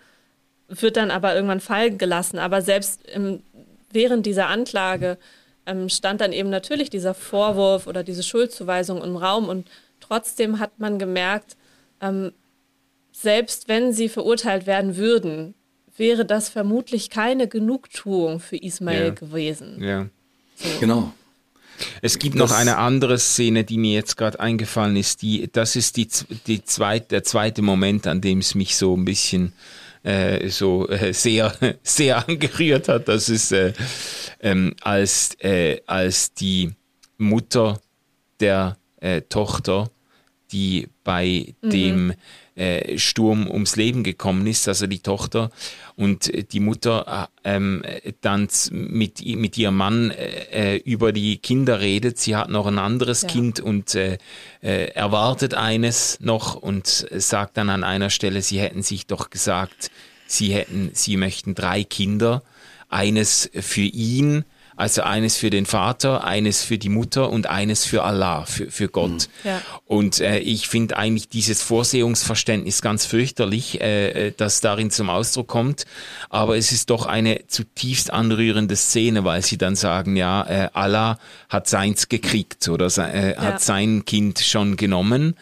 wird dann aber irgendwann fallen gelassen. Aber selbst im, während dieser Anklage ähm, stand dann eben natürlich dieser Vorwurf oder diese Schuldzuweisung im Raum und trotzdem hat man gemerkt, ähm, selbst wenn sie verurteilt werden würden, wäre das vermutlich keine Genugtuung für Ismail ja. gewesen. Ja. So. Genau. Es gibt das noch eine andere Szene, die mir jetzt gerade eingefallen ist. Die, das ist die, die zweit, der zweite Moment, an dem es mich so ein bisschen äh, so äh, sehr, sehr angerührt hat. Das ist, äh, ähm, als, äh, als die Mutter der äh, Tochter, die bei mhm. dem äh, Sturm ums Leben gekommen ist, also die Tochter und die Mutter äh, ähm, dann mit, mit ihrem Mann äh, über die Kinder redet. Sie hat noch ein anderes ja. Kind und äh, äh, erwartet eines noch und sagt dann an einer Stelle, sie hätten sich doch gesagt, sie hätten, sie möchten drei Kinder, eines für ihn, also eines für den Vater, eines für die Mutter und eines für Allah, für, für Gott. Mhm. Ja. Und äh, ich finde eigentlich dieses Vorsehungsverständnis ganz fürchterlich, äh, äh, das darin zum Ausdruck kommt. Aber es ist doch eine zutiefst anrührende Szene, weil sie dann sagen, ja, äh, Allah hat seins gekriegt oder äh, ja. hat sein Kind schon genommen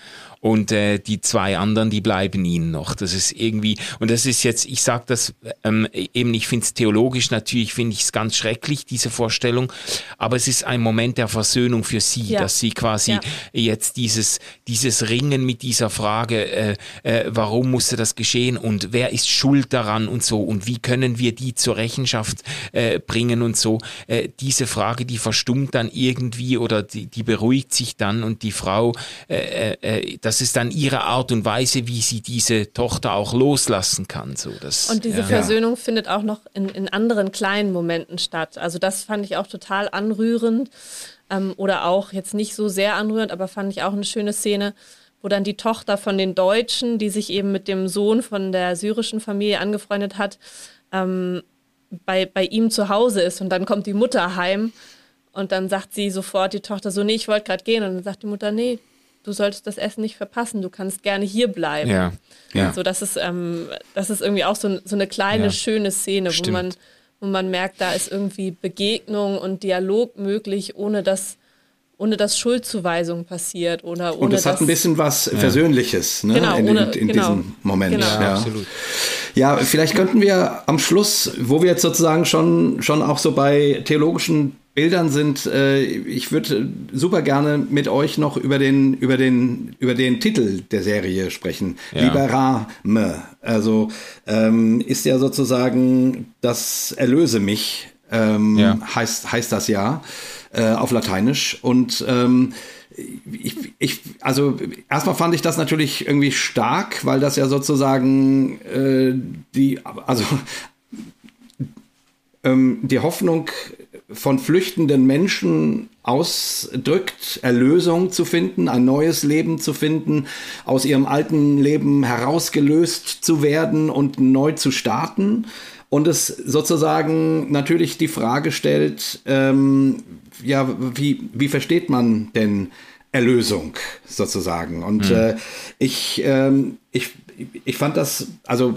und äh, die zwei anderen, die bleiben ihnen noch. Das ist irgendwie, und das ist jetzt, ich sage das ähm, eben, ich finde es theologisch natürlich, finde ich es ganz schrecklich, diese Vorstellung, aber es ist ein Moment der Versöhnung für sie, ja. dass sie quasi ja. jetzt dieses, dieses Ringen mit dieser Frage, äh, äh, warum musste das geschehen und wer ist schuld daran und so und wie können wir die zur Rechenschaft äh, bringen und so, äh, diese Frage, die verstummt dann irgendwie oder die, die beruhigt sich dann und die Frau, äh, äh, das das ist dann ihre Art und Weise, wie sie diese Tochter auch loslassen kann. So, das, und diese ja. Versöhnung findet auch noch in, in anderen kleinen Momenten statt. Also das fand ich auch total anrührend ähm, oder auch jetzt nicht so sehr anrührend, aber fand ich auch eine schöne Szene, wo dann die Tochter von den Deutschen, die sich eben mit dem Sohn von der syrischen Familie angefreundet hat, ähm, bei, bei ihm zu Hause ist und dann kommt die Mutter heim und dann sagt sie sofort die Tochter so, nee, ich wollte gerade gehen und dann sagt die Mutter, nee, du solltest das Essen nicht verpassen, du kannst gerne hier bleiben. Ja. ja. So, das ist, ähm, das ist irgendwie auch so, so eine kleine, ja. schöne Szene, wo man, wo man merkt, da ist irgendwie Begegnung und Dialog möglich, ohne dass ohne dass Schuldzuweisung passiert oder ohne und es hat ein bisschen was ja. Versöhnliches ne? genau, in, ohne, in, genau. diesem Moment. Genau. Ja, absolut. Ja, vielleicht könnten wir am Schluss, wo wir jetzt sozusagen schon, schon auch so bei theologischen Bildern sind, äh, ich würde super gerne mit euch noch über den, über den, über den Titel der Serie sprechen. Ja. Liberame. Also ähm, ist ja sozusagen das Erlöse mich, ähm, ja. heißt, heißt das ja äh, auf Lateinisch. Und ähm, ich, ich, also erstmal fand ich das natürlich irgendwie stark, weil das ja sozusagen äh, die, also ähm, die Hoffnung von flüchtenden Menschen ausdrückt, Erlösung zu finden, ein neues Leben zu finden, aus ihrem alten Leben herausgelöst zu werden und neu zu starten. Und es sozusagen natürlich die Frage stellt, ähm, ja, wie, wie versteht man denn Erlösung sozusagen? Und mhm. äh, ich, ähm, ich, ich fand das, also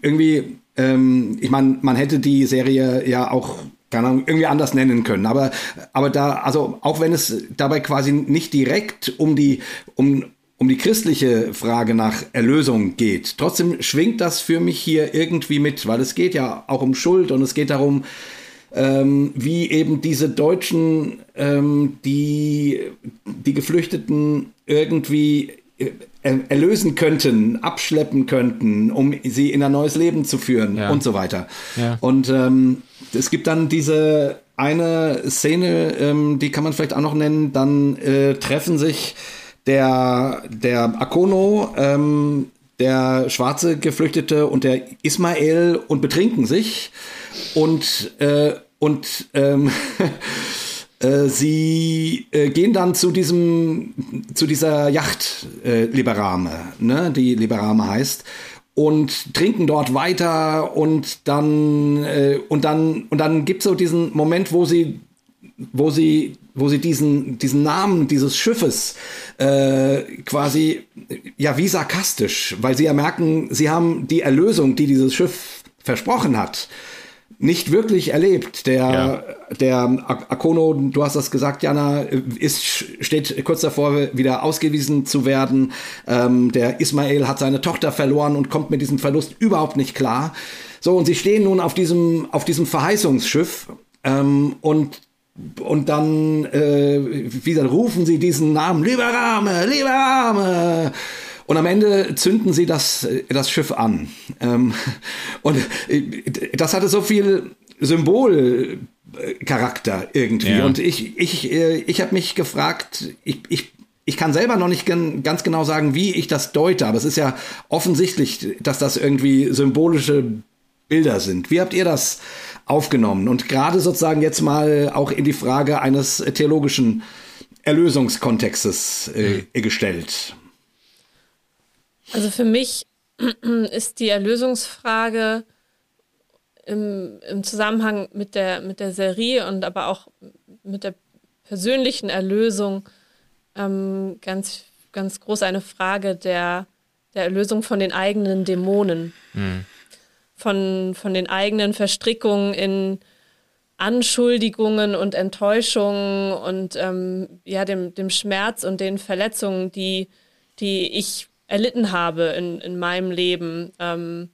irgendwie, ähm, ich meine, man hätte die Serie ja auch keine Ahnung, irgendwie anders nennen können. Aber, aber da, also auch wenn es dabei quasi nicht direkt um die, um, um die christliche Frage nach Erlösung geht, trotzdem schwingt das für mich hier irgendwie mit, weil es geht ja auch um Schuld und es geht darum, ähm, wie eben diese Deutschen, ähm, die die Geflüchteten irgendwie äh, erlösen könnten, abschleppen könnten, um sie in ein neues Leben zu führen ja. und so weiter. Ja. Und ähm, es gibt dann diese eine Szene, ähm, die kann man vielleicht auch noch nennen, dann äh, treffen sich der, der Akono, ähm, der schwarze Geflüchtete und der Ismael und betrinken sich und, äh, und ähm, äh, sie äh, gehen dann zu diesem zu dieser Yacht äh, Liberame, ne, die Liberame heißt und trinken dort weiter und dann äh, und dann und dann gibt's so diesen Moment, wo sie wo sie wo sie diesen diesen Namen dieses Schiffes äh, quasi ja wie sarkastisch, weil sie ja merken, sie haben die Erlösung, die dieses Schiff versprochen hat, nicht wirklich erlebt. Der, ja. der Akono, du hast das gesagt, Jana, ist, steht kurz davor, wieder ausgewiesen zu werden. Ähm, der Ismail hat seine Tochter verloren und kommt mit diesem Verlust überhaupt nicht klar. So, und sie stehen nun auf diesem, auf diesem Verheißungsschiff ähm, und und dann, äh, wie gesagt, rufen sie diesen Namen, lieber Rame, lieber Rame. Und am Ende zünden sie das, das Schiff an. Ähm, und das hatte so viel Symbolcharakter irgendwie. Ja. Und ich, ich, äh, ich habe mich gefragt, ich, ich, ich kann selber noch nicht ganz genau sagen, wie ich das deute, aber es ist ja offensichtlich, dass das irgendwie symbolische Bilder sind. Wie habt ihr das aufgenommen? Und gerade sozusagen jetzt mal auch in die Frage eines theologischen Erlösungskontextes äh, mhm. gestellt. Also für mich ist die Erlösungsfrage im, im Zusammenhang mit der, mit der Serie und aber auch mit der persönlichen Erlösung ähm, ganz, ganz groß eine Frage der, der Erlösung von den eigenen Dämonen, mhm. von, von den eigenen Verstrickungen in Anschuldigungen und Enttäuschungen und ähm, ja, dem, dem Schmerz und den Verletzungen, die, die ich erlitten habe in, in meinem Leben ähm,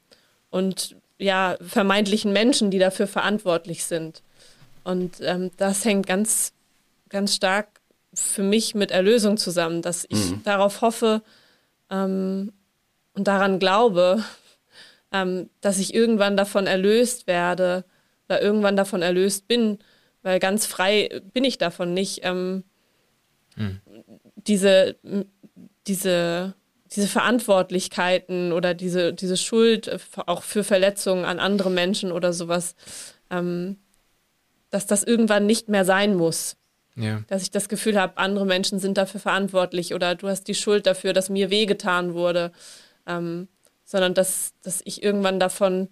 und ja, vermeintlichen Menschen, die dafür verantwortlich sind. Und ähm, das hängt ganz, ganz stark für mich mit Erlösung zusammen, dass ich mhm. darauf hoffe ähm, und daran glaube, ähm, dass ich irgendwann davon erlöst werde oder irgendwann davon erlöst bin, weil ganz frei bin ich davon nicht. Ähm, mhm. Diese, diese diese Verantwortlichkeiten oder diese, diese Schuld äh, auch für Verletzungen an andere Menschen oder sowas, ähm, dass das irgendwann nicht mehr sein muss. Ja. Dass ich das Gefühl habe, andere Menschen sind dafür verantwortlich oder du hast die Schuld dafür, dass mir wehgetan wurde. Ähm, sondern dass, dass ich irgendwann davon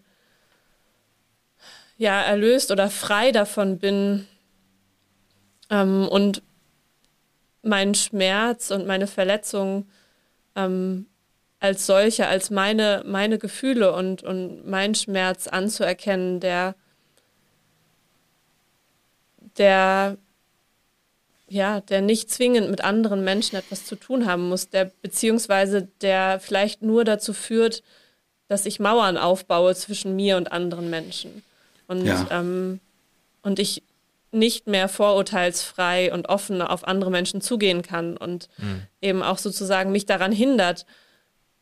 ja erlöst oder frei davon bin ähm, und meinen Schmerz und meine Verletzungen ähm, als solche, als meine, meine Gefühle und, und mein Schmerz anzuerkennen, der, der, ja, der nicht zwingend mit anderen Menschen etwas zu tun haben muss, der beziehungsweise der vielleicht nur dazu führt, dass ich Mauern aufbaue zwischen mir und anderen Menschen. Und, ja. ähm, und ich nicht mehr vorurteilsfrei und offen auf andere Menschen zugehen kann und mhm. eben auch sozusagen mich daran hindert,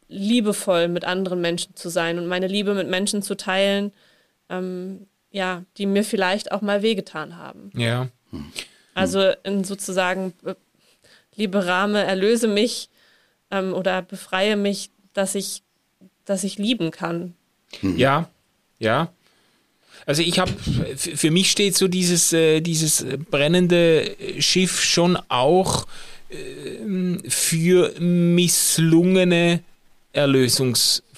liebevoll mit anderen Menschen zu sein und meine Liebe mit Menschen zu teilen, ähm, ja, die mir vielleicht auch mal wehgetan haben. Ja. Also in sozusagen, äh, liebe Rame, erlöse mich ähm, oder befreie mich, dass ich, dass ich lieben kann. Ja, ja. Also ich habe, für mich steht so dieses, äh, dieses brennende Schiff schon auch äh, für misslungene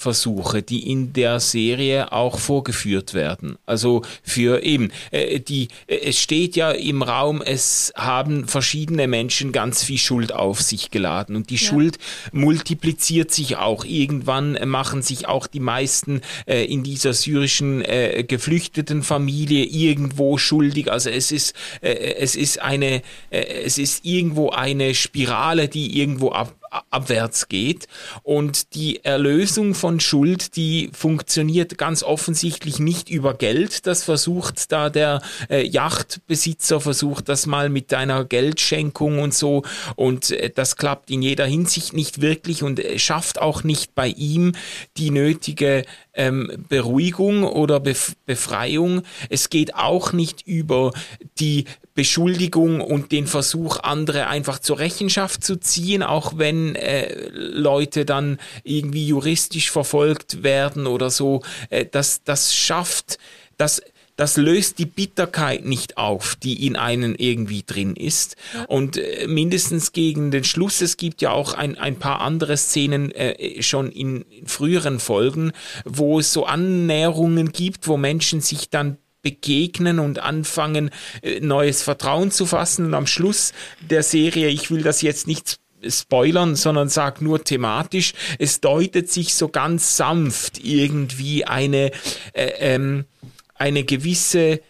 Erlösungsversuche, die in der Serie auch vorgeführt werden. Also für eben äh, die äh, es steht ja im Raum, es haben verschiedene Menschen ganz viel Schuld auf sich geladen und die ja. Schuld multipliziert sich auch. Irgendwann machen sich auch die meisten äh, in dieser syrischen äh, geflüchteten Familie irgendwo schuldig. Also es ist äh, es ist eine äh, es ist irgendwo eine Spirale, die irgendwo ab abwärts geht. Und die Erlösung von Schuld, die funktioniert ganz offensichtlich nicht über Geld. Das versucht da der äh, Yachtbesitzer, versucht das mal mit einer Geldschenkung und so. Und äh, das klappt in jeder Hinsicht nicht wirklich und äh, schafft auch nicht bei ihm die nötige ähm, Beruhigung oder Bef Befreiung. Es geht auch nicht über die Beschuldigung und den Versuch, andere einfach zur Rechenschaft zu ziehen, auch wenn äh, Leute dann irgendwie juristisch verfolgt werden oder so. Äh, das, das schafft, das das löst die Bitterkeit nicht auf, die in einen irgendwie drin ist. Und äh, mindestens gegen den Schluss, es gibt ja auch ein, ein paar andere Szenen äh, schon in, in früheren Folgen, wo es so Annäherungen gibt, wo Menschen sich dann begegnen und anfangen, äh, neues Vertrauen zu fassen. Und am Schluss der Serie, ich will das jetzt nicht spoilern, sondern sag nur thematisch, es deutet sich so ganz sanft irgendwie eine, äh, ähm, eine gewisse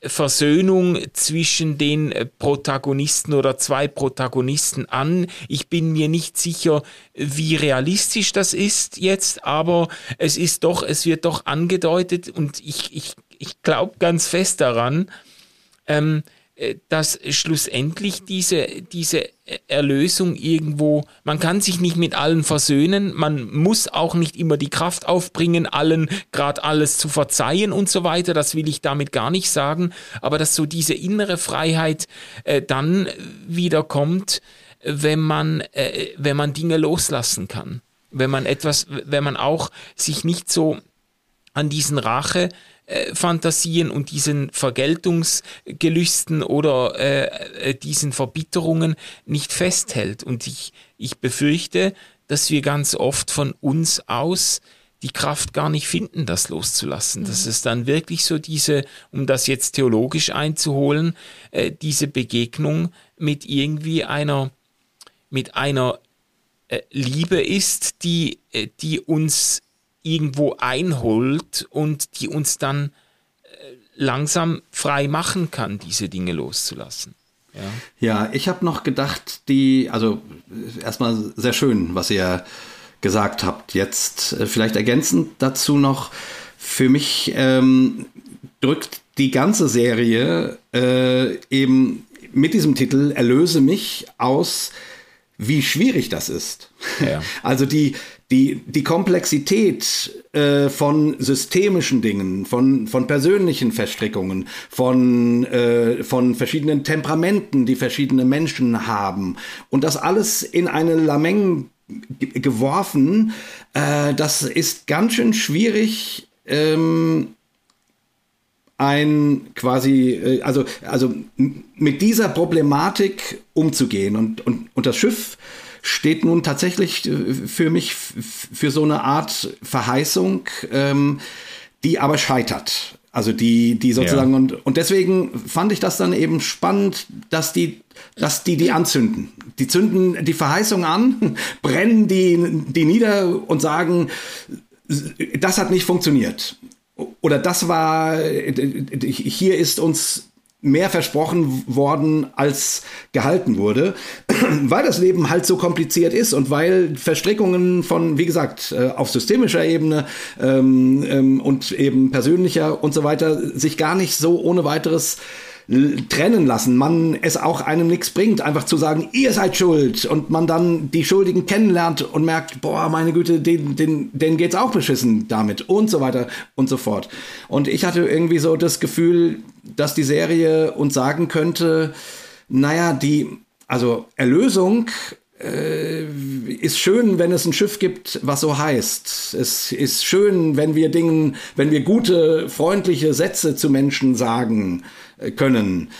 Versöhnung zwischen den Protagonisten oder zwei Protagonisten an. Ich bin mir nicht sicher, wie realistisch das ist jetzt, aber es ist doch, es wird doch angedeutet und ich, ich, ich glaube ganz fest daran, ähm, äh, dass schlussendlich diese, diese Erlösung irgendwo, man kann sich nicht mit allen versöhnen, man muss auch nicht immer die Kraft aufbringen, allen gerade alles zu verzeihen und so weiter, das will ich damit gar nicht sagen, aber dass so diese innere Freiheit äh, dann wieder kommt, wenn man, äh, wenn man Dinge loslassen kann. Wenn man etwas, wenn man auch sich nicht so an diesen Rache äh, Fantasien und diesen Vergeltungsgelüsten oder äh, äh, diesen Verbitterungen nicht festhält. Und ich, ich befürchte, dass wir ganz oft von uns aus die Kraft gar nicht finden, das loszulassen. Mhm. Dass es dann wirklich so diese, um das jetzt theologisch einzuholen, äh, diese Begegnung mit irgendwie einer, mit einer äh, Liebe ist, die, äh, die uns irgendwo einholt und die uns dann äh, langsam frei machen kann, diese Dinge loszulassen. Ja, ja ich habe noch gedacht, die, also erstmal sehr schön, was ihr gesagt habt. Jetzt äh, vielleicht ergänzend dazu noch, für mich ähm, drückt die ganze Serie äh, eben mit diesem Titel Erlöse mich aus, wie schwierig das ist. Ja. Also die, die, die Komplexität äh, von systemischen Dingen, von, von persönlichen Verstrickungen, von, äh, von verschiedenen Temperamenten, die verschiedene Menschen haben und das alles in eine Lameng geworfen, äh, das ist ganz schön schwierig. Ähm, ein quasi, äh, also, also mit dieser Problematik umzugehen und, und, und das Schiff steht nun tatsächlich äh, für mich für so eine Art Verheißung, ähm, die aber scheitert. Also die, die sozusagen, ja. und, und deswegen fand ich das dann eben spannend, dass die, dass die die anzünden. Die zünden die Verheißung an, brennen die, die nieder und sagen, das hat nicht funktioniert. Oder das war, hier ist uns mehr versprochen worden, als gehalten wurde, weil das Leben halt so kompliziert ist und weil Verstrickungen von, wie gesagt, äh, auf systemischer Ebene ähm, ähm, und eben persönlicher und so weiter sich gar nicht so ohne weiteres trennen lassen, man es auch einem nichts bringt, einfach zu sagen, ihr seid schuld und man dann die Schuldigen kennenlernt und merkt, boah, meine Güte, den, den, denen geht's auch beschissen damit und so weiter und so fort. Und ich hatte irgendwie so das Gefühl, dass die Serie uns sagen könnte, naja, die, also Erlösung äh, ist schön, wenn es ein Schiff gibt, was so heißt. Es ist schön, wenn wir Dingen, wenn wir gute, freundliche Sätze zu Menschen sagen äh, können.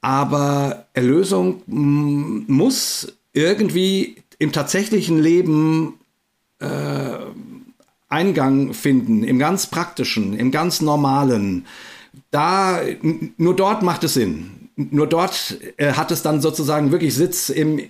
Aber Erlösung muss irgendwie im tatsächlichen Leben äh, Eingang finden, im ganz praktischen, im ganz normalen. Da, nur dort macht es Sinn. Nur dort äh, hat es dann sozusagen wirklich Sitz im,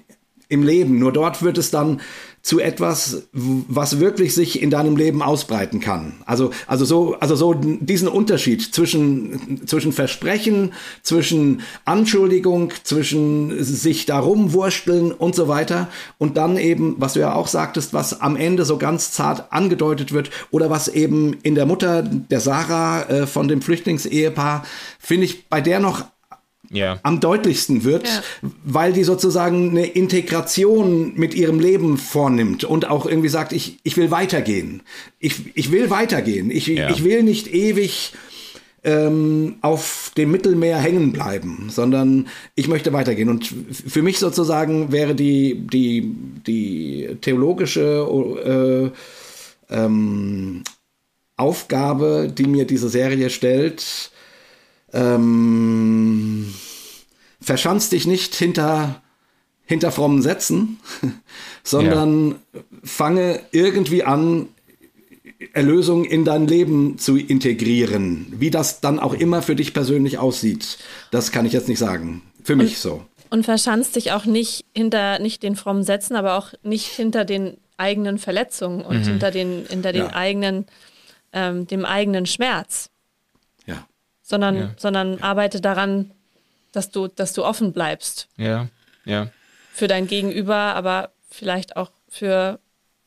im Leben. Nur dort wird es dann zu etwas, was wirklich sich in deinem Leben ausbreiten kann. Also, also so, also so diesen Unterschied zwischen, zwischen Versprechen, zwischen Anschuldigung, zwischen sich darum wursteln und so weiter. Und dann eben, was du ja auch sagtest, was am Ende so ganz zart angedeutet wird oder was eben in der Mutter der Sarah äh, von dem Flüchtlingsehepaar, finde ich bei der noch ja. am deutlichsten wird, ja. weil die sozusagen eine Integration mit ihrem Leben vornimmt und auch irgendwie sagt, ich, ich will weitergehen. Ich, ich will weitergehen. Ich, ja. ich will nicht ewig ähm, auf dem Mittelmeer hängen bleiben, sondern ich möchte weitergehen. Und für mich sozusagen wäre die, die, die theologische äh, ähm, Aufgabe, die mir diese Serie stellt, ähm, verschanz dich nicht hinter, hinter frommen Sätzen, sondern ja. fange irgendwie an, Erlösung in dein Leben zu integrieren. Wie das dann auch immer für dich persönlich aussieht, das kann ich jetzt nicht sagen. Für mich und, so. Und verschanzt dich auch nicht hinter nicht den frommen Sätzen, aber auch nicht hinter den eigenen Verletzungen und mhm. hinter den, hinter den ja. eigenen, ähm, dem eigenen Schmerz sondern, ja. sondern arbeite daran, dass du, dass du offen bleibst. Ja, ja. Für dein Gegenüber, aber vielleicht auch für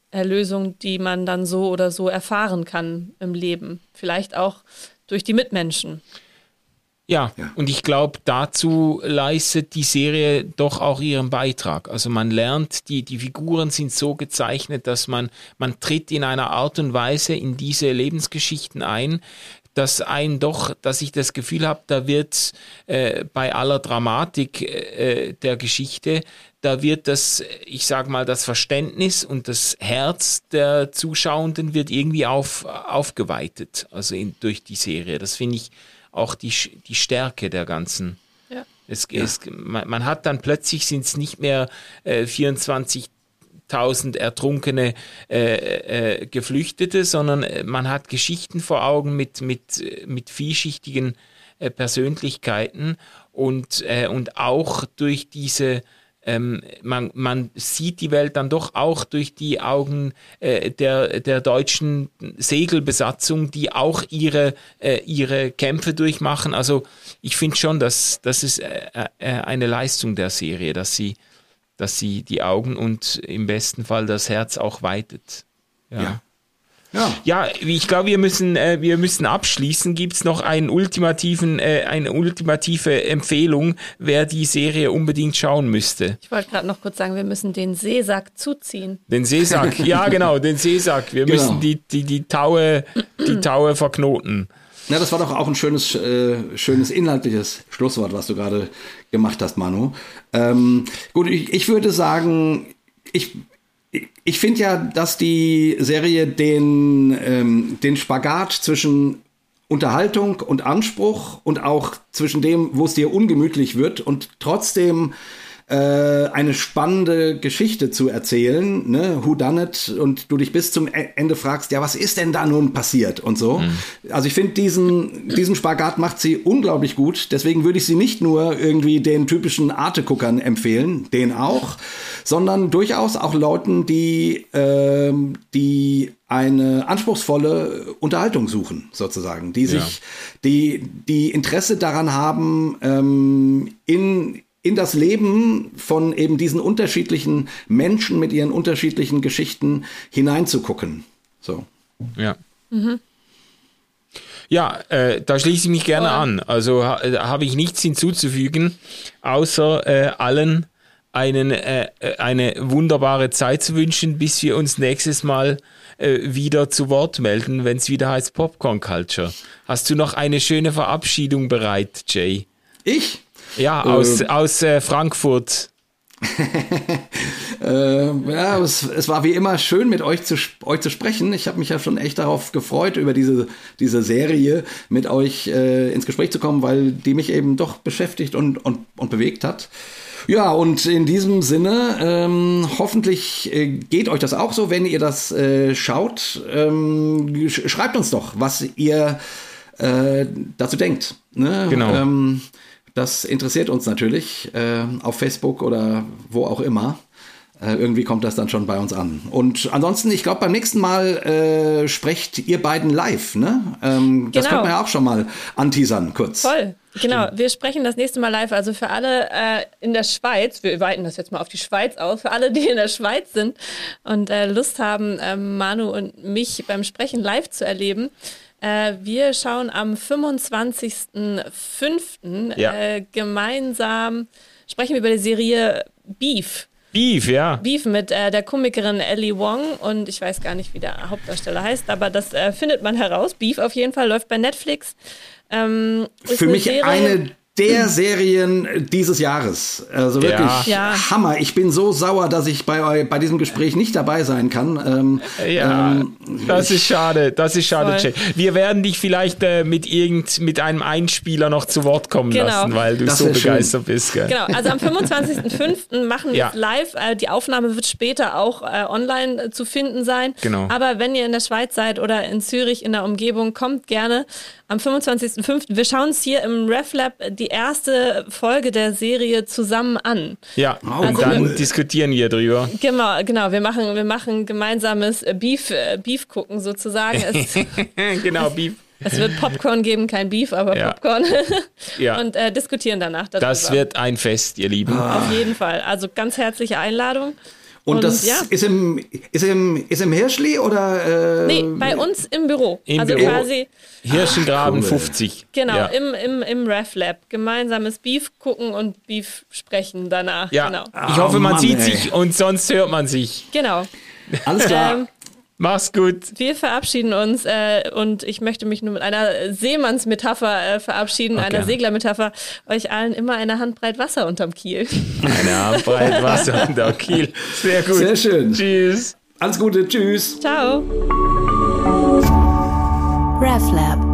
Erlösung, die man dann so oder so erfahren kann im Leben. Vielleicht auch durch die Mitmenschen. Ja, ja, und ich glaube, dazu leistet die Serie doch auch ihren Beitrag. Also man lernt, die, die Figuren sind so gezeichnet, dass man, man tritt in einer Art und Weise in diese Lebensgeschichten ein, dass ein doch, dass ich das Gefühl habe, da wird äh, bei aller Dramatik äh, der Geschichte, da wird das, ich sag mal, das Verständnis und das Herz der Zuschauenden wird irgendwie auf, aufgeweitet, also in, durch die Serie. Das finde ich auch die, die Stärke der ganzen. Ja. Es, ja. es, man, man, hat dann plötzlich sind es nicht mehr äh, 24 tausend ertrunkene äh, äh, Geflüchtete, sondern äh, man hat Geschichten vor Augen mit, mit, mit vielschichtigen äh, Persönlichkeiten und, äh, und auch durch diese ähm, man, man sieht die Welt dann doch auch durch die Augen äh, der, der deutschen Segelbesatzung, die auch ihre, äh, ihre Kämpfe durchmachen. Also ich finde schon, dass das ist äh, eine Leistung der Serie, dass sie dass sie die Augen und im besten Fall das Herz auch weitet. Ja. ja. Ja. ja, ich glaube, wir müssen, äh, wir müssen abschließen. Gibt es noch einen ultimativen, äh, eine ultimative Empfehlung, wer die Serie unbedingt schauen müsste? Ich wollte gerade noch kurz sagen, wir müssen den Seesack zuziehen. Den Seesack, ja genau, den Seesack. Wir genau. müssen die, die, die Taue, die Taue verknoten. Ja, das war doch auch ein schönes, äh, schönes inhaltliches Schlusswort, was du gerade gemacht hast, Manu. Ähm, gut, ich, ich würde sagen, ich, ich finde ja, dass die Serie den, ähm, den Spagat zwischen Unterhaltung und Anspruch und auch zwischen dem, wo es dir ungemütlich wird und trotzdem eine spannende Geschichte zu erzählen, ne, Who Done It, und du dich bis zum e-, Ende fragst, ja, was ist denn da nun passiert und so. Mhm. Also ich finde, diesen, diesen Spagat macht sie unglaublich gut. Deswegen würde ich sie nicht nur irgendwie den typischen Arte-Guckern empfehlen, den auch, sondern durchaus auch Leuten, die, äh, die eine anspruchsvolle Unterhaltung suchen, sozusagen, die sich, ja. die, die Interesse daran haben, ähm, in in das Leben von eben diesen unterschiedlichen Menschen mit ihren unterschiedlichen Geschichten hineinzugucken. So. Ja. Mhm. Ja, äh, da schließe ich mich gerne oh. an. Also ha, äh, habe ich nichts hinzuzufügen, außer äh, allen einen, äh, äh, eine wunderbare Zeit zu wünschen, bis wir uns nächstes Mal äh, wieder zu Wort melden, wenn es wieder heißt Popcorn Culture. Hast du noch eine schöne Verabschiedung bereit, Jay? Ich? Ja, aus, ähm, aus äh, Frankfurt. äh, ja, es, es, war wie immer schön, mit euch zu, euch zu sprechen. Ich habe mich ja schon echt darauf gefreut, über diese, diese Serie mit euch äh, ins Gespräch zu kommen, weil die mich eben doch beschäftigt und, und, und bewegt hat. Ja, und in diesem Sinne, ähm, hoffentlich äh, geht euch das auch so, wenn ihr das äh, schaut. Ähm, sch schreibt uns doch, was ihr äh, dazu denkt. Ne? Genau. Ähm, das interessiert uns natürlich äh, auf Facebook oder wo auch immer. Äh, irgendwie kommt das dann schon bei uns an. Und ansonsten, ich glaube, beim nächsten Mal äh, sprecht ihr beiden live, ne? Ähm, genau. Das könnte man ja auch schon mal anteasern, kurz. Voll. Genau, wir sprechen das nächste Mal live. Also für alle äh, in der Schweiz, wir weiten das jetzt mal auf die Schweiz aus, für alle, die in der Schweiz sind und äh, Lust haben, äh, Manu und mich beim Sprechen live zu erleben. Äh, wir schauen am 25.05. Ja. Äh, gemeinsam, sprechen wir über die Serie Beef. Beef, ja. Beef mit äh, der Komikerin Ellie Wong und ich weiß gar nicht, wie der Hauptdarsteller heißt, aber das äh, findet man heraus. Beef auf jeden Fall läuft bei Netflix. Ähm, Für mich Serie, eine der Serien dieses Jahres. Also wirklich ja. Hammer. Ich bin so sauer, dass ich bei, bei diesem Gespräch nicht dabei sein kann. Ähm, ja, ähm, das ist schade. Das ist schade, Jay. Wir werden dich vielleicht äh, mit irgend mit einem Einspieler noch zu Wort kommen genau. lassen, weil du das so begeistert schön. bist. Gell? Genau. Also am 25.05. machen wir ja. live. Äh, die Aufnahme wird später auch äh, online äh, zu finden sein. Genau. Aber wenn ihr in der Schweiz seid oder in Zürich in der Umgebung, kommt gerne am 25.05. Wir schauen uns hier im RefLab die erste Folge der Serie zusammen an. Ja, oh, also und dann wir, diskutieren wir drüber. Genau, genau. Wir machen, wir machen gemeinsames Beef, äh, Beef gucken sozusagen. Es, genau, Beef. Es wird Popcorn geben, kein Beef, aber ja. Popcorn. ja. Und äh, diskutieren danach darüber. Das wird ein Fest, ihr Lieben. Auf jeden Fall. Also ganz herzliche Einladung. Und, und das ja. ist, im, ist, im, ist im Hirschli oder? Äh, nee, bei uns im Büro. Im also Büro. quasi. Hirschengraben 50. Genau, ja. im, im, im Ref Lab. Gemeinsames Beef gucken und Beef sprechen danach. Ja. Genau. Ich hoffe, man oh Mann, sieht ey. sich und sonst hört man sich. Genau. Alles klar. Ähm, Mach's gut. Wir verabschieden uns äh, und ich möchte mich nur mit einer Seemannsmetapher äh, verabschieden, okay. einer Seglermetapher. Euch allen immer eine Handbreit Wasser unterm Kiel. Eine Handbreit Wasser unterm Kiel. Sehr gut. Sehr schön. Tschüss. Alles Gute. Tschüss. Ciao. RefLab